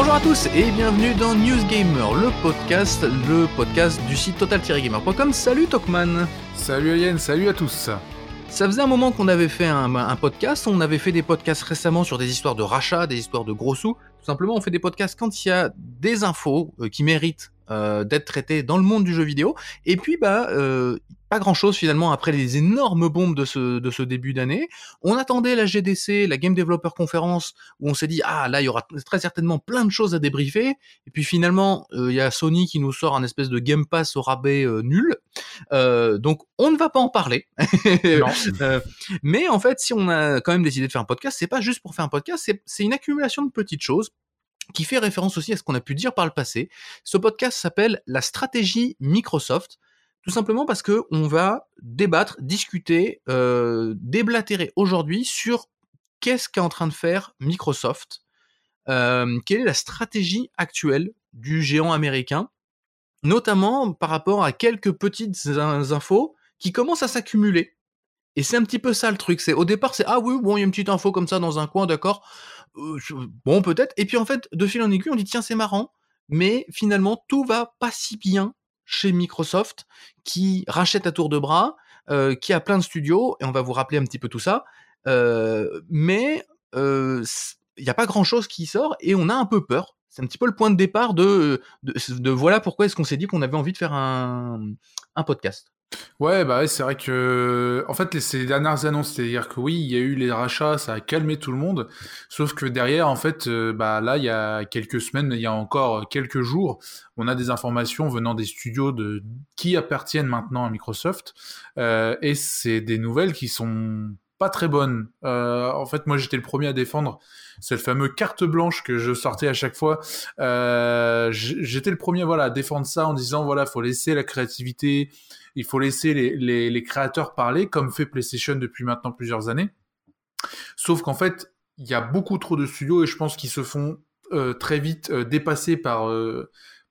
Bonjour à tous et bienvenue dans News Gamer, le podcast, le podcast du site total-gamer.com. Salut Tokman Salut Alien, salut à tous ça faisait un moment qu'on avait fait un, podcast, on avait fait des podcasts récemment sur des histoires de rachat, des histoires de gros sous. Tout simplement, on fait des podcasts quand il y a des infos euh, qui méritent euh, d'être traitées dans le monde du jeu vidéo. Et puis, bah, euh, pas grand chose finalement après les énormes bombes de ce, de ce début d'année. On attendait la GDC, la Game Developer Conference, où on s'est dit, ah là, il y aura très certainement plein de choses à débriefer. Et puis finalement, euh, il y a Sony qui nous sort un espèce de Game Pass au rabais euh, nul. Euh, donc on ne va pas en parler. mais en fait, si on a quand même décidé de faire un podcast, c'est pas juste pour faire un podcast, c'est une accumulation de petites choses qui fait référence aussi à ce qu'on a pu dire par le passé. Ce podcast s'appelle La stratégie Microsoft. Tout simplement parce que on va débattre, discuter, euh, déblatérer aujourd'hui sur qu'est-ce qu'est en train de faire Microsoft, euh, quelle est la stratégie actuelle du géant américain, notamment par rapport à quelques petites infos qui commencent à s'accumuler. Et c'est un petit peu ça le truc. C'est au départ c'est ah oui bon il y a une petite info comme ça dans un coin d'accord euh, bon peut-être et puis en fait de fil en aiguille on dit tiens c'est marrant mais finalement tout va pas si bien chez Microsoft qui rachète à tour de bras, euh, qui a plein de studios, et on va vous rappeler un petit peu tout ça. Euh, mais il n'y a pas grand-chose qui sort, et on a un peu peur. C'est un petit peu le point de départ de, de, voilà pourquoi est-ce qu'on s'est dit qu'on avait envie de faire un, un podcast. Ouais, bah c'est vrai que, en fait, ces dernières annonces, c'est-à-dire que oui, il y a eu les rachats, ça a calmé tout le monde, sauf que derrière, en fait, euh, bah là, il y a quelques semaines, il y a encore quelques jours, on a des informations venant des studios de qui appartiennent maintenant à Microsoft, euh, et c'est des nouvelles qui sont pas très bonnes. Euh, en fait, moi, j'étais le premier à défendre cette fameuse carte blanche que je sortais à chaque fois. Euh, j'étais le premier, voilà, à défendre ça en disant, voilà, faut laisser la créativité, il faut laisser les, créateurs parler, comme fait PlayStation depuis maintenant plusieurs années. Sauf qu'en fait, il y a beaucoup trop de studios et je pense qu'ils se font euh, très vite dépasser par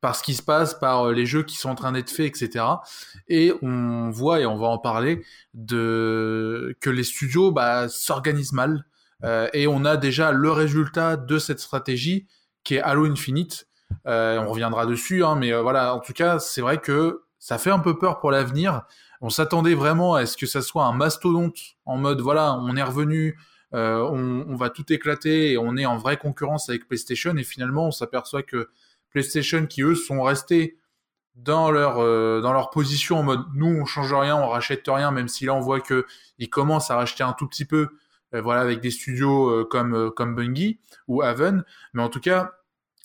par ce qui se passe, par les jeux qui sont en train d'être faits, etc. Et on voit et on va en parler de que les studios bah, s'organisent mal et on a déjà le résultat de cette stratégie qui est Halo Infinite. on reviendra dessus, hein, mais voilà. En tout cas, c'est vrai que ça fait un peu peur pour l'avenir. On s'attendait vraiment à ce que ça soit un mastodonte en mode voilà, on est revenu, euh, on, va tout éclater et on est en vraie concurrence avec PlayStation. Et finalement, on s'aperçoit que PlayStation, qui eux sont restés dans leur euh, dans leur position en mode nous on change rien, on rachète rien, même si là on voit que ils commencent à racheter un tout petit peu, euh, voilà avec des studios comme comme Bungie ou Haven. Mais en tout cas,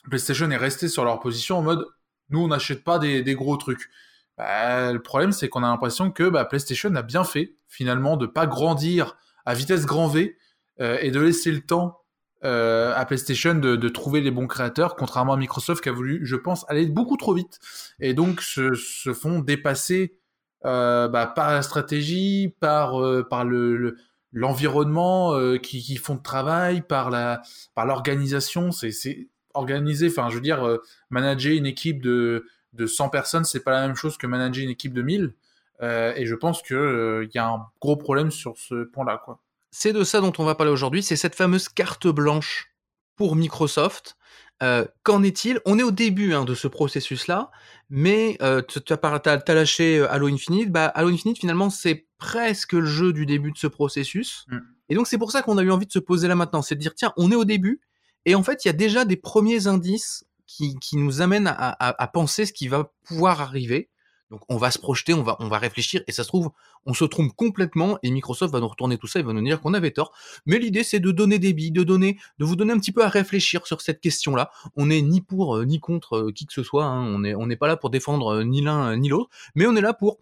PlayStation est resté sur leur position en mode nous on n'achète pas des, gros trucs. Bah, le problème, c'est qu'on a l'impression que bah, PlayStation a bien fait, finalement, de pas grandir à vitesse grand V euh, et de laisser le temps euh, à PlayStation de, trouver les bons créateurs, contrairement à Microsoft qui a voulu, je pense, aller beaucoup trop vite et donc se, font dépasser euh, bah, par la stratégie, par, par le, l'environnement qui, font de travail, par la par l'organisation. C'est organisé, enfin, je veux dire, manager une équipe de de 100 personnes, c'est pas la même chose que manager une équipe de 1000. Euh, et je pense qu'il euh, y a un gros problème sur ce point-là. quoi. C'est de ça dont on va parler aujourd'hui, c'est cette fameuse carte blanche pour Microsoft. Euh, qu'en est-il? On est au début hein, de ce processus-là, mais tu as, lâché Halo Infinite. Bah, Halo Infinite, finalement, c'est presque le jeu du début de ce processus. Mm. Et donc, c'est pour ça qu'on a eu envie de se poser là maintenant. C'est de dire, tiens, on est au début, et en fait, il y a déjà des premiers indices qui, nous amène à, penser ce qui va pouvoir arriver. Donc on va se projeter, on va, réfléchir, et ça se trouve, on se trompe complètement, et Microsoft va nous retourner tout ça, il va nous dire qu'on avait tort. Mais l'idée, c'est de donner des billes, de donner, de vous donner un petit peu à réfléchir sur cette question-là. On n'est ni pour euh, ni contre euh, qui que ce soit, hein. on n'est on n'est pas là pour défendre euh, ni l'un ni l'autre, mais on est là pour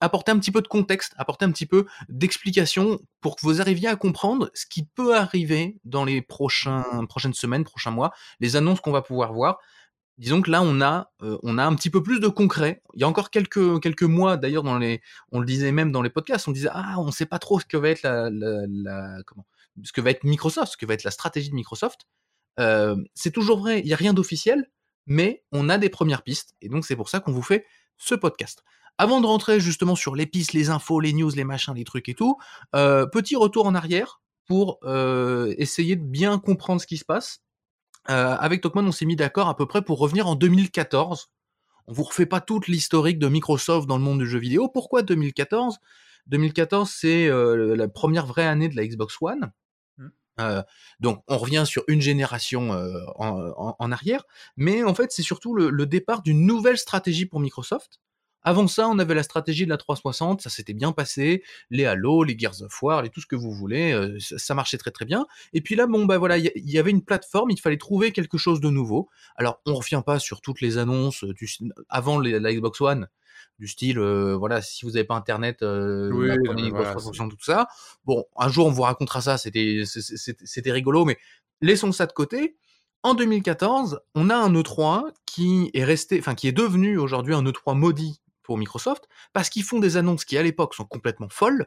apporter un petit peu de contexte, apporter un petit peu d'explication pour que vous arriviez à comprendre ce qui peut arriver dans les prochains, prochaines semaines, prochains mois, les annonces qu'on va pouvoir voir. Disons que là, on a, euh, on a un petit peu plus de concret. Il y a encore quelques, quelques mois, d'ailleurs, dans les, on le disait même dans les podcasts, on disait ah, on sait pas trop ce que va être la, la, comment, ce que va être Microsoft, ce que va être la stratégie de Microsoft. Euh, c'est toujours vrai, il n'y a rien d'officiel, mais on a des premières pistes, et donc c'est pour ça qu'on vous fait ce podcast. Avant de rentrer justement sur les pistes, les infos, les news, les machins, les trucs et tout, euh, petit retour en arrière pour euh, essayer de bien comprendre ce qui se passe. Avec Tokman, on s'est mis d'accord à peu près pour revenir en 2014. On vous refait pas toute l'historique de Microsoft dans le monde du jeu vidéo. Pourquoi 2014 2014, c'est la première vraie année de la Xbox One. Euh, donc on revient sur une génération euh, en, arrière, mais en fait c'est surtout le, départ d'une nouvelle stratégie pour Microsoft. Avant ça, on avait la stratégie de la 360, ça s'était bien passé, les Halo, les Gears of War, les tout ce que vous voulez, euh, ça, marchait très très bien. Et puis là, bon bah voilà, il y, avait une plateforme, il fallait trouver quelque chose de nouveau. Alors on revient pas sur toutes les annonces du, avant la Xbox One, du style, euh, voilà, si vous n'avez pas internet, euh, tout ça. Bon, un jour on vous racontera ça, c'était c'était rigolo, mais laissons ça de côté. En 2014, on a un E3 qui est resté, enfin qui est devenu aujourd'hui un E3 maudit pour Microsoft parce qu'ils font des annonces qui à l'époque sont complètement folles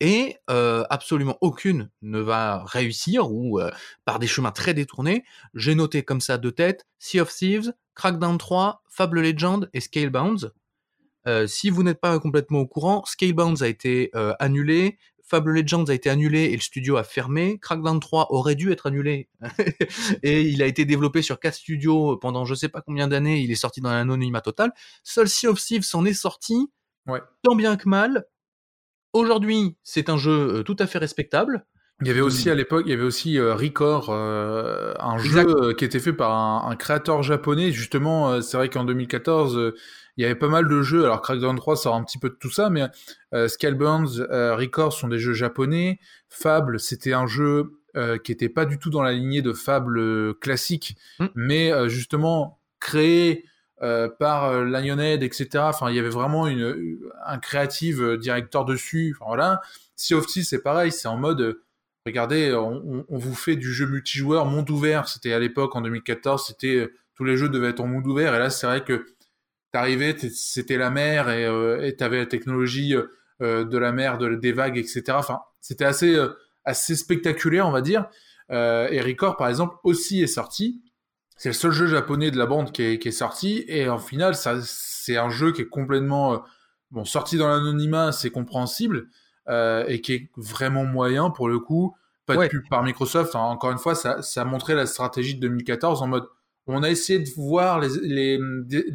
et euh, absolument aucune ne va réussir ou euh, par des chemins très détournés. J'ai noté comme ça de tête Sea of Thieves, Crackdown 3, Fable Legend et Scalebounds. Euh, si vous n'êtes pas complètement au courant, Scalebounds a été euh, annulé, Fable Legends a été annulé et le studio a fermé. Crackdown 3 aurait dû être annulé et il a été développé sur 4 studios pendant je sais pas combien d'années. Il est sorti dans l'anonymat total. Seul Sea of Thieves s'en est sorti, tant bien que mal. Aujourd'hui, c'est un jeu euh, tout à fait respectable. Il y avait aussi à l'époque, il y avait aussi Record, un jeu qui était fait par un, un créateur japonais. Justement, c'est vrai qu'en 2014, il y avait pas mal de jeux. Alors Crackdown 3 sort un petit peu de tout ça, mais euh, Scalebounds, euh, Record sont des jeux japonais. Fable, c'était un jeu euh, qui était pas du tout dans la lignée de Fable euh, classique, mm. mais euh, justement créé par Lionhead, etc. Enfin, il y avait vraiment une, un créative directeur dessus. Enfin, voilà. Sea of Thieves, c'est pareil, c'est en mode regardez, on, vous fait du jeu multijoueur monde ouvert. C'était à l'époque en 2014, c'était tous les jeux devaient être en monde ouvert. Et là, c'est vrai que t'arrivais, c'était la mer et euh, t'avais la technologie euh, euh, de la mer, de, des vagues, etc. Enfin, c'était assez euh, assez spectaculaire, on va dire. Euh, et Record, par exemple, aussi est sorti. C'est le seul jeu japonais de la bande qui est, sorti. Et en final, c'est un jeu qui est complètement bon sorti dans l'anonymat, c'est compréhensible et qui est vraiment moyen pour le coup. Pas de pub par Microsoft. Hein. Encore une fois, ça, ça a montré la stratégie de 2014 en mode on a essayé de voir les,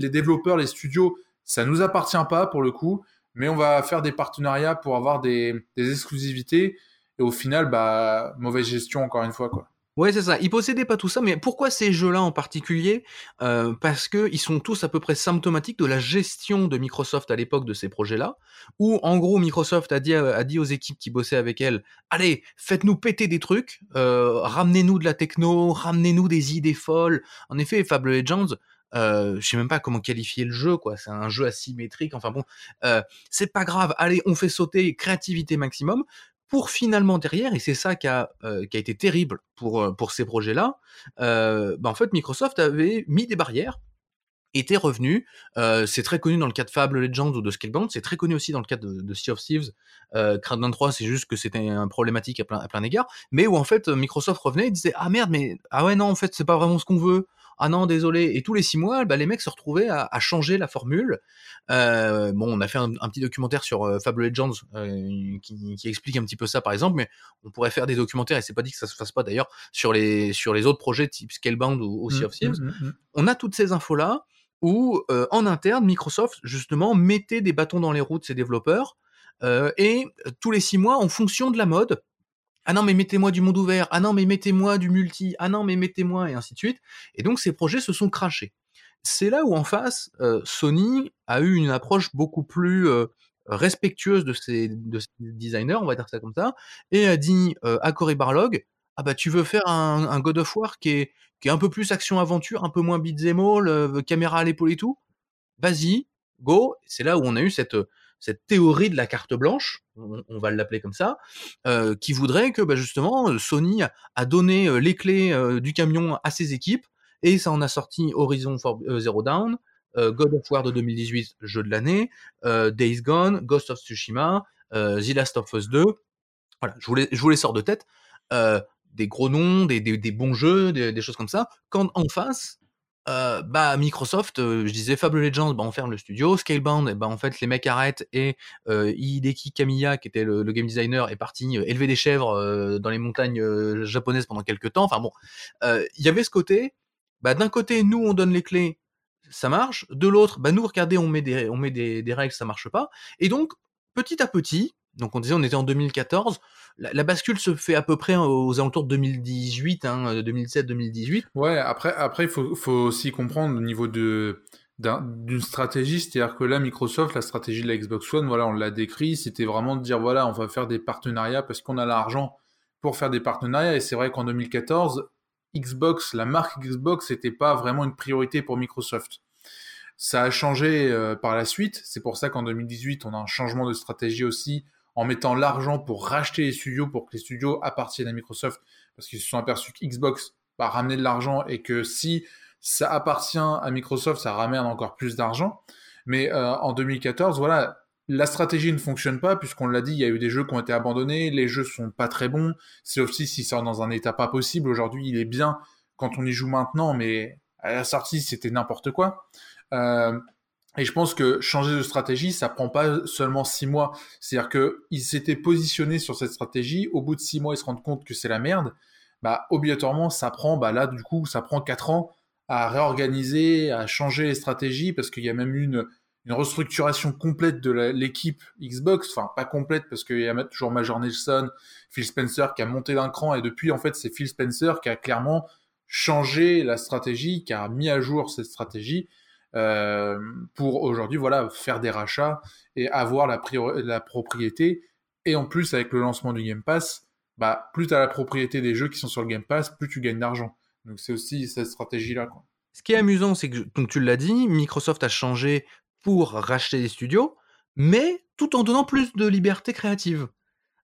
développeurs, les studios, ça nous appartient pas pour le coup, mais on va faire des partenariats pour avoir des, des exclusivités. Et au final, bah, mauvaise gestion encore une fois, quoi. Ouais, c'est ça. Ils possédaient pas tout ça, mais pourquoi ces jeux-là en particulier? Euh, Parce que ils sont tous à peu près symptomatiques de la gestion de Microsoft à l'époque de ces projets-là, où en gros Microsoft a dit, a dit aux équipes qui bossaient avec elle, allez, faites-nous péter des trucs, euh, ramenez-nous de la techno, ramenez-nous des idées folles. En effet, Fable Legends, euh, je sais même pas comment qualifier le jeu, quoi. C'est un jeu asymétrique. Enfin bon, euh, c'est pas grave. Allez, on fait sauter créativité maximum pour finalement derrière, et c'est ça qui a, euh, qui a été terrible pour, euh, pour ces projets-là, euh, bah en fait Microsoft avait mis des barrières, était revenu, euh, c'est très connu dans le cas de Fable Legends ou de Scalebound, c'est très connu aussi dans le cas de, Sea of Thieves, euh, Crackdown 3 c'est juste que c'était un problématique à plein, à plein égard, mais où en fait Microsoft revenait et disait ah merde mais ah ouais non en fait c'est pas vraiment ce qu'on veut, ah non désolé. Et tous les six mois bah, les mecs se retrouvaient à, à changer la formule. Euh, bon on a fait un, un petit documentaire sur euh, Fable Legends euh, qui, qui, explique un petit peu ça par exemple mais on pourrait faire des documentaires et c'est pas dit que ça se fasse pas d'ailleurs sur les sur les autres projets type Scalebound ou, ou Sea of mmh, Thieves. mmh, mmh, on a toutes ces infos là où euh, en interne Microsoft justement mettait des bâtons dans les roues de ses développeurs et tous les six mois en fonction de la mode ah non mais mettez-moi du monde ouvert, ah non mais mettez-moi du multi, ah non mais mettez-moi et ainsi de suite. Et donc ces projets se sont crachés. C'est là où en face, euh, Sony a eu une approche beaucoup plus euh, respectueuse de ses, de ses, designers, on va dire ça comme ça, et a dit euh, à Cory Barlog, ah bah tu veux faire un, God of War qui est, qui est un peu plus action-aventure, un peu moins beat'em all, caméra à l'épaule et tout, vas-y, go. C'est là où on a eu cette cette théorie de la carte blanche, on, va l'appeler comme ça, euh, qui voudrait que bah, justement Sony a donné euh, les clés euh, du camion à ses équipes et ça en a sorti Horizon for, euh, Zero euh, God of War de 2018, jeu de l'année, Days Gone, Ghost of Tsushima, The Last of Us 2. Voilà, je vous les, sors de tête. des gros noms, des bons jeux, des, des, choses comme ça. Quand en face, euh, bah Microsoft, euh, je disais Fable Legends, bah on ferme le studio. Scalebound, bah en fait les mecs arrêtent et euh, Hideki Kamiya, qui était le, le, game designer, est parti euh, élever des chèvres euh, dans les montagnes euh, japonaises pendant quelques temps. Enfin bon, il y avait ce côté. Bah d'un côté, nous on donne les clés, ça marche. De l'autre, bah nous regardez, on met des on met des, des règles, ça marche pas. Et donc petit à petit, donc on disait on était en 2014, la, bascule se fait à peu près aux alentours de 2018, hein, 2017-2018. Ouais, après, après il faut, faut aussi comprendre au niveau de d'une stratégie, c'est-à-dire que là, Microsoft, la stratégie de la Xbox One, voilà, on l'a décrit, c'était vraiment de dire, voilà, on va faire des partenariats parce qu'on a l'argent pour faire des partenariats, et c'est vrai qu'en 2014, Xbox, la marque Xbox, n'était pas vraiment une priorité pour Microsoft. Ça a changé euh, par la suite, c'est pour ça qu'en 2018, on a un changement de stratégie aussi, en mettant l'argent pour racheter les studios, pour que les studios appartiennent à Microsoft, parce qu'ils se sont aperçus que Xbox va ramener de l'argent et que si ça appartient à Microsoft, ça ramène encore plus d'argent. Mais euh, en 2014, voilà, la stratégie ne fonctionne pas, puisqu'on l'a dit, il y a eu des jeux qui ont été abandonnés, les jeux sont pas très bons, Sea of Thieves, il sort dans un état pas possible, aujourd'hui il est bien quand on y joue maintenant, mais à la sortie c'était n'importe quoi. Euh, et je pense que changer de stratégie, ça prend pas seulement six mois. C'est-à-dire qu'ils s'étaient positionnés sur cette stratégie. Au bout de six mois, ils se rendent compte que c'est la merde. Bah, obligatoirement, ça prend, bah là, du coup, ça prend quatre ans à réorganiser, à changer les stratégies, parce qu'il y a même une, une restructuration complète de l'équipe Xbox. Enfin, pas complète, parce qu'il y a toujours Major Nelson, Phil Spencer qui a monté d'un cran, et depuis, en fait, c'est Phil Spencer qui a clairement changé la stratégie, qui a mis à jour cette stratégie euh, pour aujourd'hui voilà faire des rachats et avoir la, la propriété. Et en plus, avec le lancement du Game Pass, bah, plus tu as la propriété des jeux qui sont sur le Game Pass, plus tu gagnes d'argent. Donc c'est aussi cette stratégie-là. Ce qui est amusant, c'est que, donc tu l'as dit, Microsoft a changé pour racheter des studios, mais tout en donnant plus de liberté créative.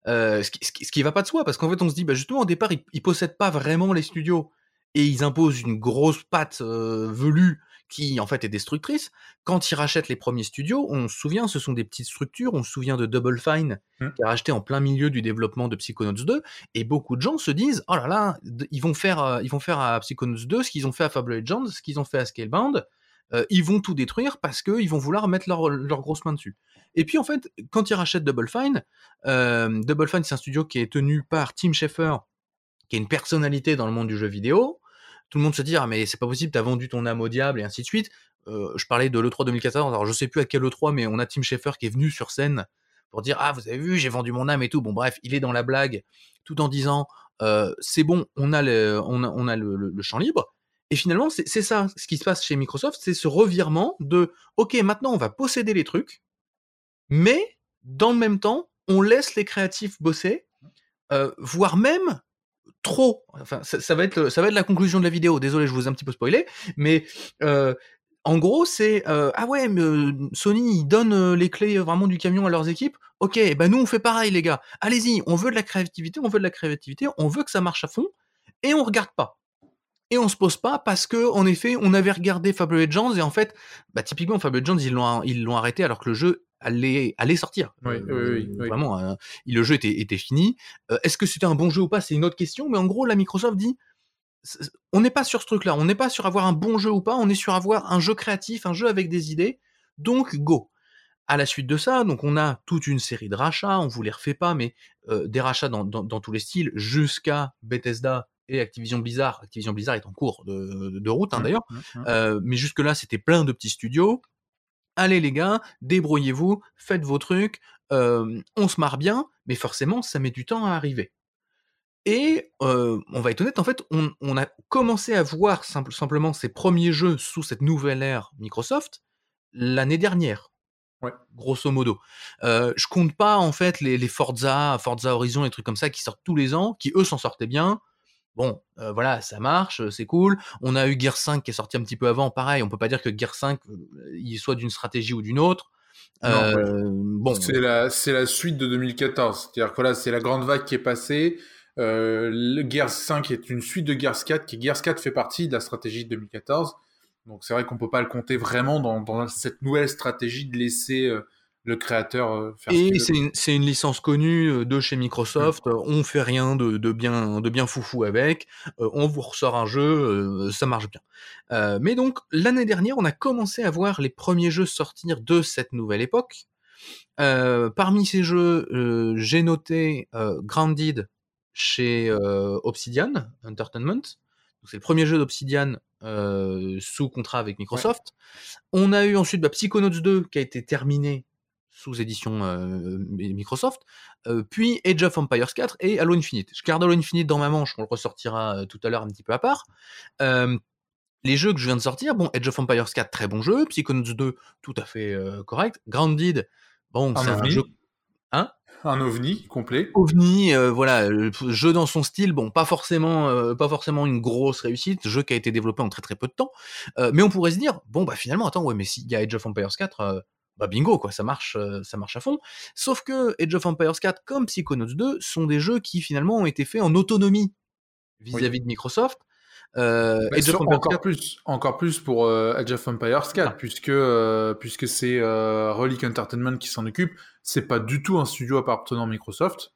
Euh, ce, qui, ce, va pas de soi, parce qu'en fait on se dit, bah justement au départ, ils, ils possèdent pas vraiment les studios, et ils imposent une grosse patte euh, velue qui en fait est destructrice. Quand ils rachètent les premiers studios, on se souvient, ce sont des petites structures, on se souvient de Double Fine, mmh. qui a racheté en plein milieu du développement de Psychonauts 2, et beaucoup de gens se disent, oh là là, ils vont faire, euh, ils vont faire à Psychonauts 2 ce qu'ils ont fait à Fable Legends, ce qu'ils ont fait à Scalebound, euh, ils vont tout détruire parce qu'ils vont vouloir mettre leur, leur grosse main dessus. Et puis en fait, quand ils rachètent Double Fine, euh, Double Fine c'est un studio qui est tenu par Tim Schafer, qui est une personnalité dans le monde du jeu vidéo, tout le monde se dit ah mais c'est pas possible, t'as vendu ton âme au diable et ainsi de suite. Euh, je parlais de l'E3 2014, alors je sais plus à quel E3, mais on a Tim Schafer qui est venu sur scène pour dire ah vous avez vu j'ai vendu mon âme et tout. Bon bref, il est dans la blague, tout en disant euh, c'est bon, on a le, on a, le champ libre. Et finalement c'est ça ce qui se passe chez Microsoft, c'est ce revirement de ok maintenant on va posséder les trucs, mais dans le même temps on laisse les créatifs bosser, euh, voire même trop. Enfin, ça, va être, ça va être la conclusion de la vidéo. Désolé, je vous ai un petit peu spoilé, mais euh, en gros, c'est euh, ah ouais, mais euh, Sony ils donnent les clés vraiment du camion à leurs équipes. Ok, bah nous on fait pareil les gars. Allez-y, on veut de la créativité, on veut de la créativité, on veut que ça marche à fond et on regarde pas. Et on se pose pas parce que en effet, on avait regardé Fable Legends et en fait, bah typiquement Fable Legends ils l'ont ils l'ont arrêté alors que le jeu allait, allait sortir. Oui, euh, oui, oui, Vraiment, euh, le jeu était, était fini. Euh, Est-ce que c'était un bon jeu ou pas? C'est une autre question. Mais en gros, la Microsoft dit on n'est pas sur ce truc-là. On n'est pas sur avoir un bon jeu ou pas. On est sur avoir un jeu créatif, un jeu avec des idées. Donc, go. À la suite de ça, donc on a toute une série de rachats. On vous les refait pas, mais euh, des rachats dans, dans, dans, tous les styles, jusqu'à Bethesda et Activision Blizzard. Activision Blizzard est en cours de, route, hein, Mmh, d'ailleurs. mmh, mmh. Euh, mais jusque-là, c'était plein de petits studios allez les gars, débrouillez-vous, faites vos trucs, euh, on se marre bien, mais forcément, ça met du temps à arriver. Et euh, on va être honnête, en fait, on, on a commencé à voir simple, simplement ces premiers jeux sous cette nouvelle ère Microsoft l'année dernière. Ouais. Grosso modo. Euh, je compte pas en fait les, les Forza, Forza Horizon, et trucs comme ça qui sortent tous les ans, qui eux s'en sortaient bien. Bon, euh, voilà, ça marche, c'est cool. On a eu Gear 5 qui est sorti un petit peu avant, pareil. On peut pas dire que Gear 5 euh, il soit d'une stratégie ou d'une autre. Euh, bon, c'est la c'est la suite de 2014. C'est-à-dire que là, c'est la grande vague qui est passée. Euh, le Gears 5 est une suite de Gears 4, qui Gears 4 fait partie de la stratégie de 2014. Donc c'est vrai qu'on peut pas le compter vraiment dans, dans cette nouvelle stratégie de laisser euh, le créateur faire Et c'est une, une, licence connue de chez Microsoft. On On fait rien de, de, bien, de bien foufou avec. on vous ressort un jeu, ça marche bien. mais donc l'année dernière, on a commencé à voir les premiers jeux sortir de cette nouvelle époque. parmi ces jeux, j'ai noté Grounded chez Obsidian Entertainment. C'est le premier jeu d'Obsidian sous contrat avec Microsoft. On a eu ensuite bah, Psychonauts 2 qui a été terminé sous édition Microsoft, puis Age of Empires 4 et Halo Infinite. Je garde Halo Infinite dans ma manche, on le ressortira tout à l'heure un petit peu à part. les jeux que je viens de sortir, bon, Age of Empires 4, très bon jeu, Psychonauts 2, tout à fait correct, Grounded, bon, c'est un jeu... Hein? Un ovni complet. OVNI, voilà, jeu dans son style, bon, pas forcément, pas forcément une grosse réussite, jeu qui a été développé en très très peu de temps, mais on pourrait se dire, bon bah finalement, attends, ouais, mais s'il y a Age of Empires 4, bah bingo quoi, ça marche, ça marche à fond. Sauf que Age of Empires 4 comme Psychonauts 2 sont des jeux qui finalement ont été faits en autonomie vis-à-vis de Microsoft. Euh, encore plus, encore plus pour Age of Empires 4, puisque puisque c'est Relic Entertainment qui s'en occupe. C'est pas du tout un studio appartenant à Microsoft.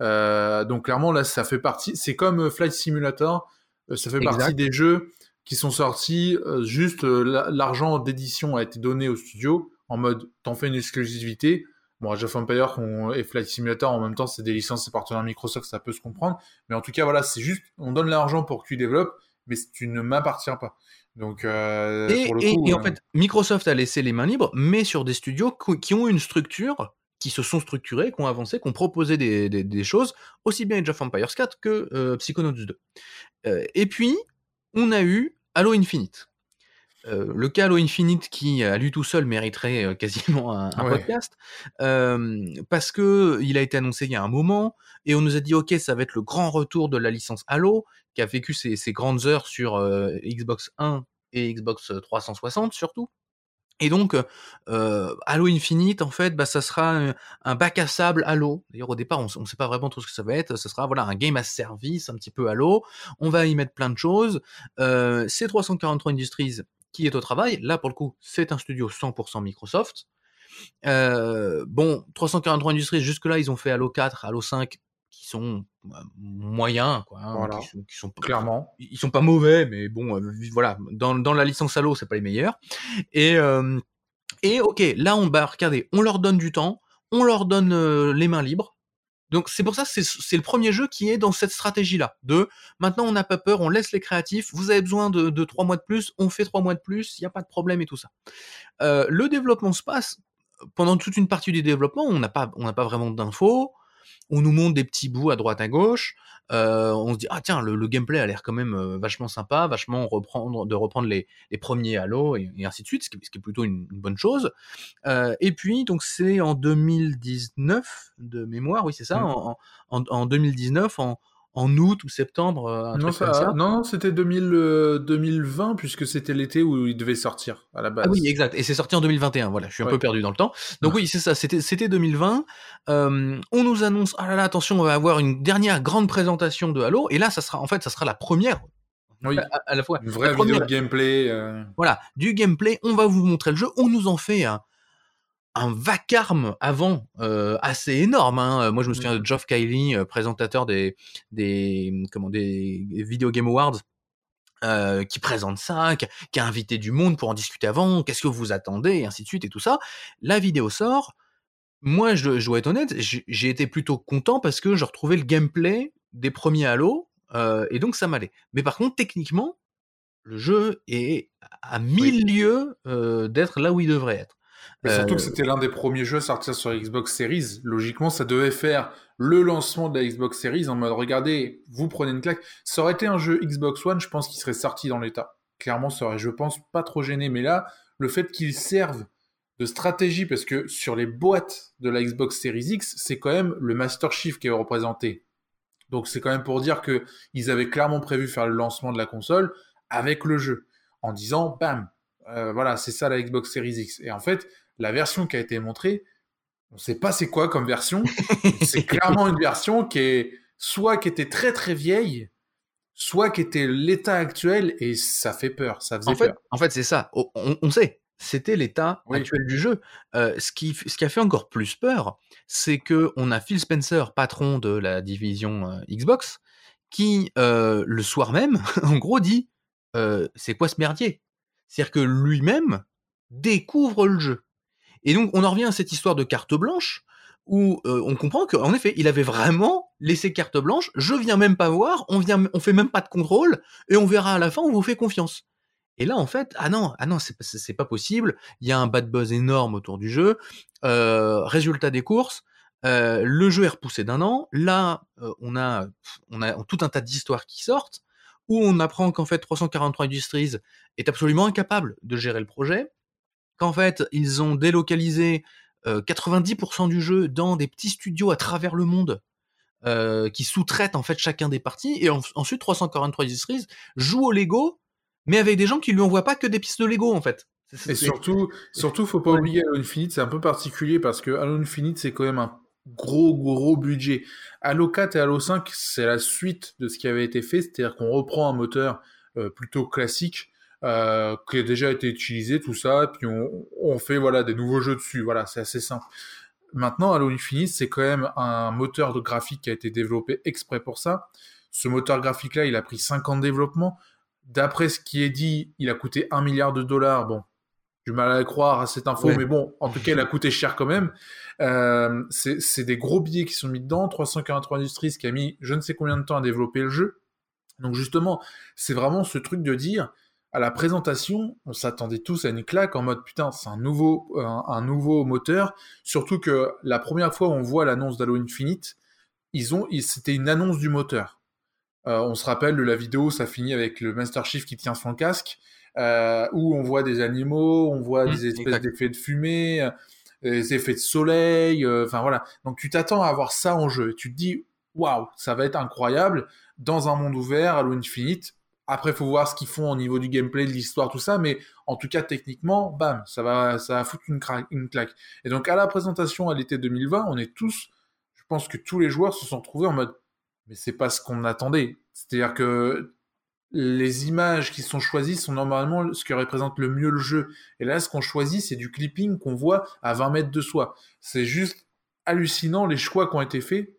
donc clairement là, ça fait partie. C'est comme Flight Simulator, ça fait partie des jeux qui sont sortis. juste l'argent d'édition a été donné au studio en mode t'en fais une exclusivité. Bon, Age of Empire et Flight Simulator en même temps, c'est des licences, c'est partenaires Microsoft, ça peut se comprendre. Mais en tout cas, voilà, c'est juste, on donne l'argent pour que tu développes, mais tu ne m'appartiens pas. Donc, euh, et, en euh, fait, Microsoft a laissé les mains libres, mais sur des studios qui ont une structure, qui se sont structurés, qui ont avancé, qui ont proposé des, choses, aussi bien Age of Empires 4 que euh, Psychonauts 2. et puis, on a eu Halo Infinite. Euh, le cas Halo Infinite qui à lui tout seul mériterait euh, quasiment un, podcast parce que il a été annoncé il y a un moment et on nous a dit ok ça va être le grand retour de la licence Halo qui a vécu ses, grandes heures sur euh, Xbox 1 et Xbox 360 surtout et donc, Halo Infinite, en fait, bah, ça sera un, bac à sable Halo. D'ailleurs, au départ, on ne sait pas vraiment trop ce que ça va être. Ce sera voilà un game as service, un petit peu Halo. On va y mettre plein de choses. c'est 343 Industries qui est au travail. Là, pour le coup, c'est un studio 100% Microsoft. Euh, bon, 343 Industries, jusque-là, ils ont fait Halo 4, Halo 5, qui sont bah, moyens, quoi. Hein, qui, sont, clairement. Ils sont pas mauvais, mais bon, euh, voilà, dans, dans, la licence Halo, c'est pas les meilleurs. Et, euh, et ok, là, on, bah, regardez, on leur donne du temps, on leur donne les mains libres. Donc c'est pour ça que c'est le premier jeu qui est dans cette stratégie-là. De maintenant on n'a pas peur, on laisse les créatifs, vous avez besoin de, trois mois de plus, on fait trois mois de plus, il n'y a pas de problème et tout ça. Euh, le développement se passe, pendant toute une partie du développement, on n'a pas, pas vraiment d'infos, on nous montre des petits bouts à droite à gauche, euh, on se dit ah tiens le, gameplay a l'air quand même euh, vachement sympa, vachement reprendre de reprendre les, les premiers Halo et, ainsi de suite, ce qui, est plutôt une, bonne chose. Euh, et puis donc c'est en 2019 de mémoire, oui c'est ça, mmh. en, en, en, 2019 en en août ou septembre. Euh, non, ça, non, c'était 2020 puisque c'était l'été où il devait sortir à la base. Ah oui, exact. Et c'est sorti en 2021. Voilà, je suis un peu perdu dans le temps. Donc oui, c'est ça. C'était c'était 2020. Euh, on nous annonce ah là là attention, on va avoir une dernière grande présentation de Halo. Et là, ça sera en fait, ça sera la première. Oui. À, la fois. Une vraie vidéo de gameplay. Euh. Voilà, du gameplay. On va vous montrer le jeu. On nous en fait un un vacarme avant euh, assez énorme. Hein. Moi, je me souviens de mmh. Geoff Kylie, euh, présentateur des des comment des Video Game Awards. Euh, qui présente ça, qui a, invité du monde pour en discuter avant, qu'est-ce que vous attendez, et ainsi de suite, et tout ça. La vidéo sort. Moi, je, je dois être honnête, j'ai été plutôt content parce que je retrouvais le gameplay des premiers Halo, et donc ça m'allait. Mais par contre, techniquement, le jeu est à mille lieues d'être là où il devrait être surtout que euh, c'était l'un des premiers jeux à sortir sur Xbox Series. Logiquement, ça devait faire le lancement de la Xbox Series en mode regardez, vous prenez une claque. Ça aurait été un jeu Xbox One, je pense qu'il serait sorti dans l'état. Clairement, ça aurait, je pense, pas trop gêné. Mais là, le fait qu'il serve de stratégie, parce que sur les boîtes de la Xbox Series X, c'est quand même le Master Chief qui est représenté. Donc c'est quand même pour dire que ils avaient clairement prévu faire le lancement de la console avec le jeu, en disant bam, euh, voilà, c'est ça la Xbox Series X. Et en fait, la version qui a été montrée, on ne sait pas c'est quoi comme version. c'est clairement une version qui est soit qui était très très vieille, soit qui était l'état actuel et ça fait peur, ça faisait en fait, peur. En fait, c'est ça. On, sait. C'était l'état Oui. actuel du jeu. Heu, ce qui ce qui a fait encore plus peur, c'est qu'on a Phil Spencer, patron de la division, heu, Xbox, qui, le soir même, en gros dit: «Heu, c'est quoi ce merdier?» C'est-à-dire que lui-même découvre le jeu et donc on en revient à cette histoire de carte blanche où, heu, on comprend qu'en effet, il avait vraiment laissé carte blanche: «Je viens même pas voir, on vient fait même pas de contrôle et on verra à la fin, on vous fait confiance» et là, en fait, ah non, ah non, c'est pas possible. Il y a un bad buzz énorme autour du jeu. Heu, résultat des courses, heu, le jeu est repoussé d'1 an. Là, on a tout un tas d'histoires qui sortent, où on apprend qu'en fait 343 Industries est absolument incapable de gérer le projet, qu'en fait ils ont délocalisé, heu, 90 du jeu dans des petits studios à travers le monde, qui sous-traitent en fait chacun des parties et enf ensuite 343 Industries joue au Lego, mais avec des gens qui lui envoient pas que des pistes de Lego en fait. Et surtout surtout faut pas oublier Halo Infinite, c'est un peu particulier parce que Halo Infinite, c'est quand même un gros, gros budget. Halo 4 et Halo 5, c'est la suite de ce qui avait été fait, c'est-à-dire qu'on reprend un moteur, heu, plutôt classique, heu, qui a déjà été utilisé, tout ça, puis on fait, voilà, des nouveaux jeux dessus. Voilà, c'est assez simple. Maintenant, Halo Infinite, c'est quand même un moteur de graphique qui a été développé exprès pour ça. Ce moteur graphique-là, il a pris 5 ans de développement. D'après ce qui est dit, il a coûté 1 000 000 $. Bon, j'ai du mal à croire à cette info, Ouais. mais bon, en tout cas, il a coûté cher quand même. Hem, c'est des gros billets qui sont mis dedans. 343 Industries qui a mis je ne sais combien de temps à développer le jeu. Donc justement, c'est vraiment ce truc de dire, à la présentation, on s'attendait tous à une claque en mode: «Putain, c'est un nouveau un un nouveau moteur». Surtout que la 1re fois où on voit l'annonce d'Halo Infinite, ils ont ils c'était une annonce du moteur. Heu, on se rappelle de la vidéo, ça finit avec le Master Chief qui tient son casque, heu, où on voit des animaux, on voit Mmh, des espèces d'effets de fumée, heu, des effets de soleil, heu, enfin voilà. Donc tu t'attends à avoir ça en jeu tu te dis: «Waouh, ça va être incroyable dans un monde ouvert, Halo Infinite». Après, faut voir ce qu'ils font au niveau du gameplay, de l'histoire, tout ça, mais en tout cas, techniquement, bam, ça va ça va foutre une une claque et donc à la présentation à l'été 2020, on est tous je pense que tous les joueurs se sont retrouvés en mode: «Mais c'est pas ce qu'on attendait». C'est-à-dire que les images qui sont choisies sont normalement ce qui représente le mieux le jeu et là, ce qu'on choisit, c'est du clipping qu'on voit à 20 mètres de soi. C'est juste hallucinant les choix qui ont été faits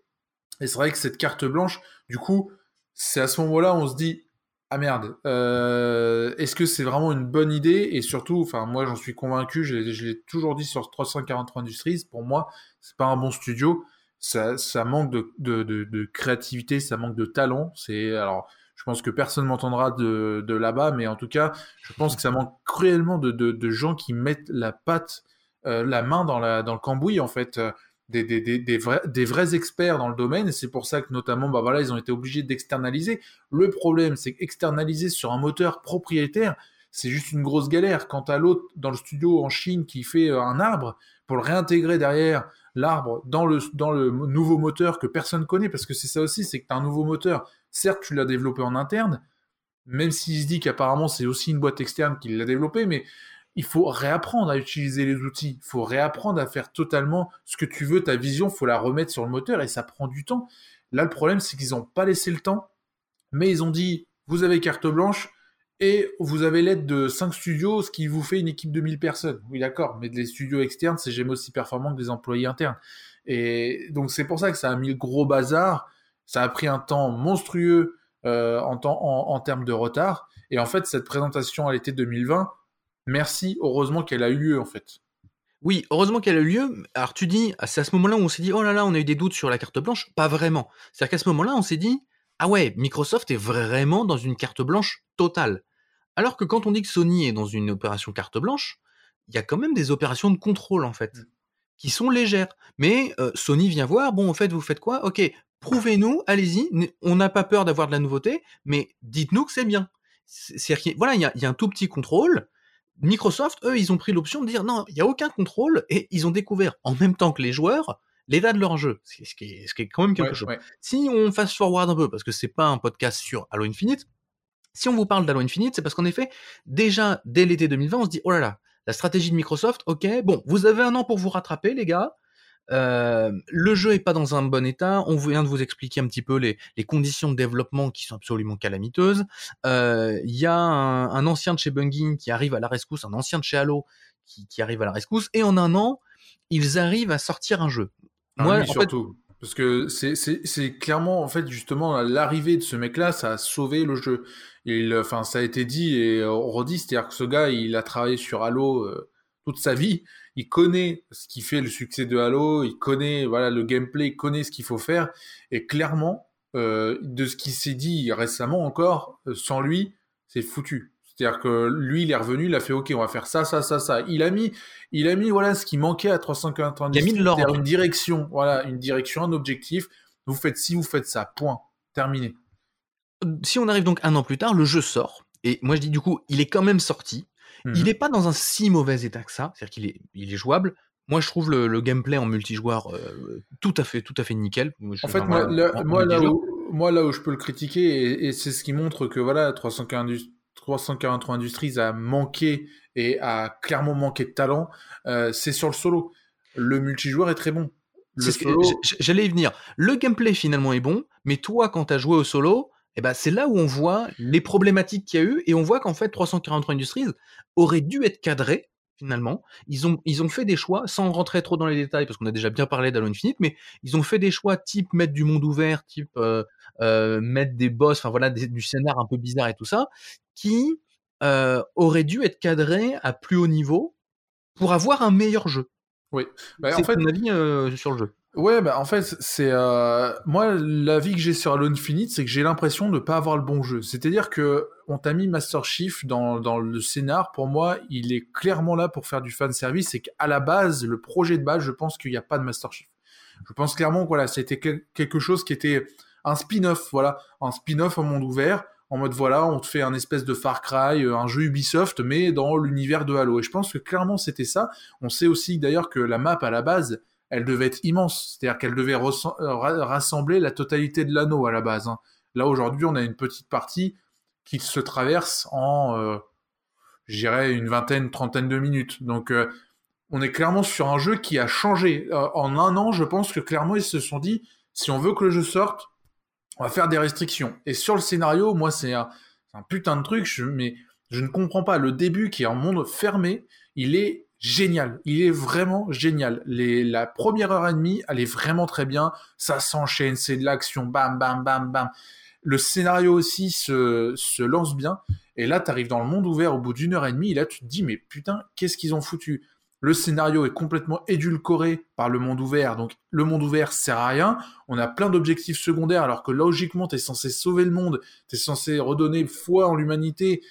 et c'est vrai que cette carte blanche, du coup, c'est à ce moment-là, on se dit: «Ah merde, heu, est-ce que c'est vraiment une bonne idée?» et surtout, enfin moi, j'en suis convaincu, je l'ai toujours dit sur 343 Industries, pour moi, c'est pas un bon studio. Ça manque de de créativité, ça manque de talent. C'est alors, pense que personne m'entendra de là-bas, mais en tout cas, je pense que ça manque cruellement de gens qui mettent la patte, heu, la main dans le cambouis, en fait, des vrais experts dans le domaine c'est pour ça que notamment, bah, voilà, ils ont été obligés d'externaliser. Le problème, c'est qu'externaliser sur un moteur propriétaire, c'est juste une grosse galère. Quant à l'autre dans le studio en Chine qui fait, heu, un arbre, pour le réintégrer derrière, l'arbre, dans le nouveau moteur que personne connaît, parce que c'est ça aussi, c'est que tu as un nouveau moteur. Certes, tu l'as développé en interne, même s'il se dit qu'apparemment c'est aussi une boîte externe qui l'a développé, mais il faut réapprendre à utiliser les outils. Il faut réapprendre à faire totalement ce que tu veux, ta vision, faut la remettre sur le moteur et ça prend du temps. Là, le problème, c'est qu'ils ont pas laissé le temps, mais ils ont dit: «Vous avez carte blanche et vous avez l'aide de 5 studios, ce qui vous fait une équipe de 1000 personnes». Oui, d'accord, mais les studios externes, c'est jamais aussi performant que des employés internes et donc c'est pour ça que ça a mis le gros bazar. Ça a pris un temps monstrueux, heu, en temps en en termes de retard et en fait, cette présentation à l'été 2020, merci, heureusement qu'elle a eu lieu, en fait. Oui, heureusement qu'elle a eu lieu. Alors tu dis, c'est à ce moment-là où on s'est dit: «Oh là là, on a eu des doutes sur la carte blanche». Pas vraiment. C'est-à-dire qu'à ce moment-là, on s'est dit: «Ah ouais, Microsoft est vraiment dans une carte blanche totale». Alors que quand on dit que Sony est dans une opération carte blanche, il y a quand même des opérations de contrôle, en fait, Mmh. qui sont légères. Mais, heu, Sony vient voir: «Bon, en fait, vous faites quoi? OK, prouvez-nous, allez-y, on n'a pas peur d'avoir de la nouveauté, mais dites-nous que c'est bien». C'est c'est-à-dire voilà, il y a il y a un tout petit contrôle. Microsoft, eux, ils ont pris l'option de dire: «Non, il y a aucun contrôle» et ils ont découvert, en même temps que les joueurs, l'état de leur jeu. Ce qui est ce qui est quand même quelque Ouais, chose. ouais. Si on fast forward un peu, parce que c'est pas un podcast sur Halo Infinite, si on vous parle d'Halo Infinite, c'est parce qu'en effet, déjà, dès l'été 2020, on se dit: «Oh là là, la stratégie de Microsoft, OK, bon, vous avez 1 an pour vous rattraper les gars, le jeu est pas dans un bon état. On vient de vous expliquer un petit peu les, conditions de développement qui sont absolument calamiteuses. Il y a un, ancien de chez Bungie qui arrive à la rescousse, un ancien de chez Halo qui, arrive à la rescousse, et en un an, ils arrivent à sortir un jeu. Moi, surtout. Parce que c'est clairement, en fait, justement, l'arrivée de ce mec-là, ça a sauvé le jeu. Il, enfin, ça a été dit et redit, c'est-à-dire que ce gars, il a travaillé sur Halo euh, toute sa vie. Il connaît ce qui fait le succès de Halo, il connaît voilà le gameplay, il connaît ce qu'il faut faire. Et clairement, euh, de ce qui s'est dit récemment encore, euh, sans lui, c'est foutu. C'est-à-dire que lui, il est revenu, il a fait OK, on va faire ça, ça, ça, ça. Il a mis, il a mis voilà ce qui manquait à 390. Il a mis de l'ordre. Une direction, voilà, une direction, un objectif. Vous faites ci, vous faites ça. Point. Terminé. Si on arrive donc un an plus tard, le jeu sort. Et moi, je dis du coup, il est quand même sorti. Il n'est mhm. pas dans un si mauvais état que ça. C'est-à-dire qu'il est, il est jouable. Moi, je trouve le, gameplay en multijoueur euh, tout à fait, tout à fait nickel. en fait, moi, moi, là où, moi, là où je peux le critiquer, et, c'est ce qui montre que voilà, 343 Industries a manqué et a clairement manqué de talent, euh, c'est sur le solo. Le multijoueur est très bon. J'allais y venir. Le gameplay finalement est bon, mais toi, quand tu as joué au solo, eh ben, c'est là où on voit les problématiques qu'il y a eu et on voit qu'en fait 343 Industries aurait dû être cadré finalement. Ils ont, ils ont fait des choix, sans rentrer trop dans les détails, parce qu'on a déjà bien parlé d'Halo Infinite, mais ils ont fait des choix type mettre du monde ouvert, type euh, euh, mettre des boss, enfin voilà, du scénar un peu bizarre et tout ça, qui euh, auraient dû être cadrés à plus haut niveau pour avoir un meilleur jeu. Oui. Bah, en fait, mon avis sur le jeu? Ouais, bah en fait, c'est euh, moi l'avis que j'ai sur Halo Infinite, c'est que j'ai l'impression de ne pas avoir le bon jeu. C'est-à-dire que on t'a mis Master Chief dans, dans le scénar. Pour moi, il est clairement là pour faire du fan service. C'est qu'à la base, le projet de base, je pense qu'il n'y a pas de Master Chief. Je pense clairement que voilà, c'était quelque chose qui était un spin-off, voilà, un spin-off en monde ouvert en mode voilà, on te fait un espèce de Far Cry, euh, un jeu Ubisoft, mais dans l'univers de Halo. Et je pense que clairement c'était ça. On sait aussi d'ailleurs que la map à la base, elle devait être immense. C'est-à-dire qu'elle devait euh, rassembler la totalité de l'anneau à la base. Hein. Là, aujourd'hui, on a une petite partie qui se traverse en, euh, une vingtaine, trentaine de minutes. Donc, euh, on est clairement sur un jeu qui a changé. Euh, en un an, je pense que clairement, ils se sont dit, si on veut que le jeu sorte, on va faire des restrictions. Et sur le scénario, moi, c'est un, un, putain de truc, mais je ne comprends pas. Le début, qui est en monde fermé, il est génial. Il est vraiment génial. La première heure et demie, elle est vraiment très bien. Ça s'enchaîne, c'est de l'action, bam, bam, bam, bam. Le scénario aussi se, se lance bien. Et là, tu arrives dans le monde ouvert au bout d'une heure et demie. Et là, tu te dis, mais putain, qu'est-ce qu'ils ont foutu? Le scénario est complètement édulcoré par le monde ouvert. Donc, le monde ouvert sert à rien. On a plein d'objectifs secondaires, alors que logiquement, tu es censé sauver le monde. Tu es censé redonner foi en l'humanité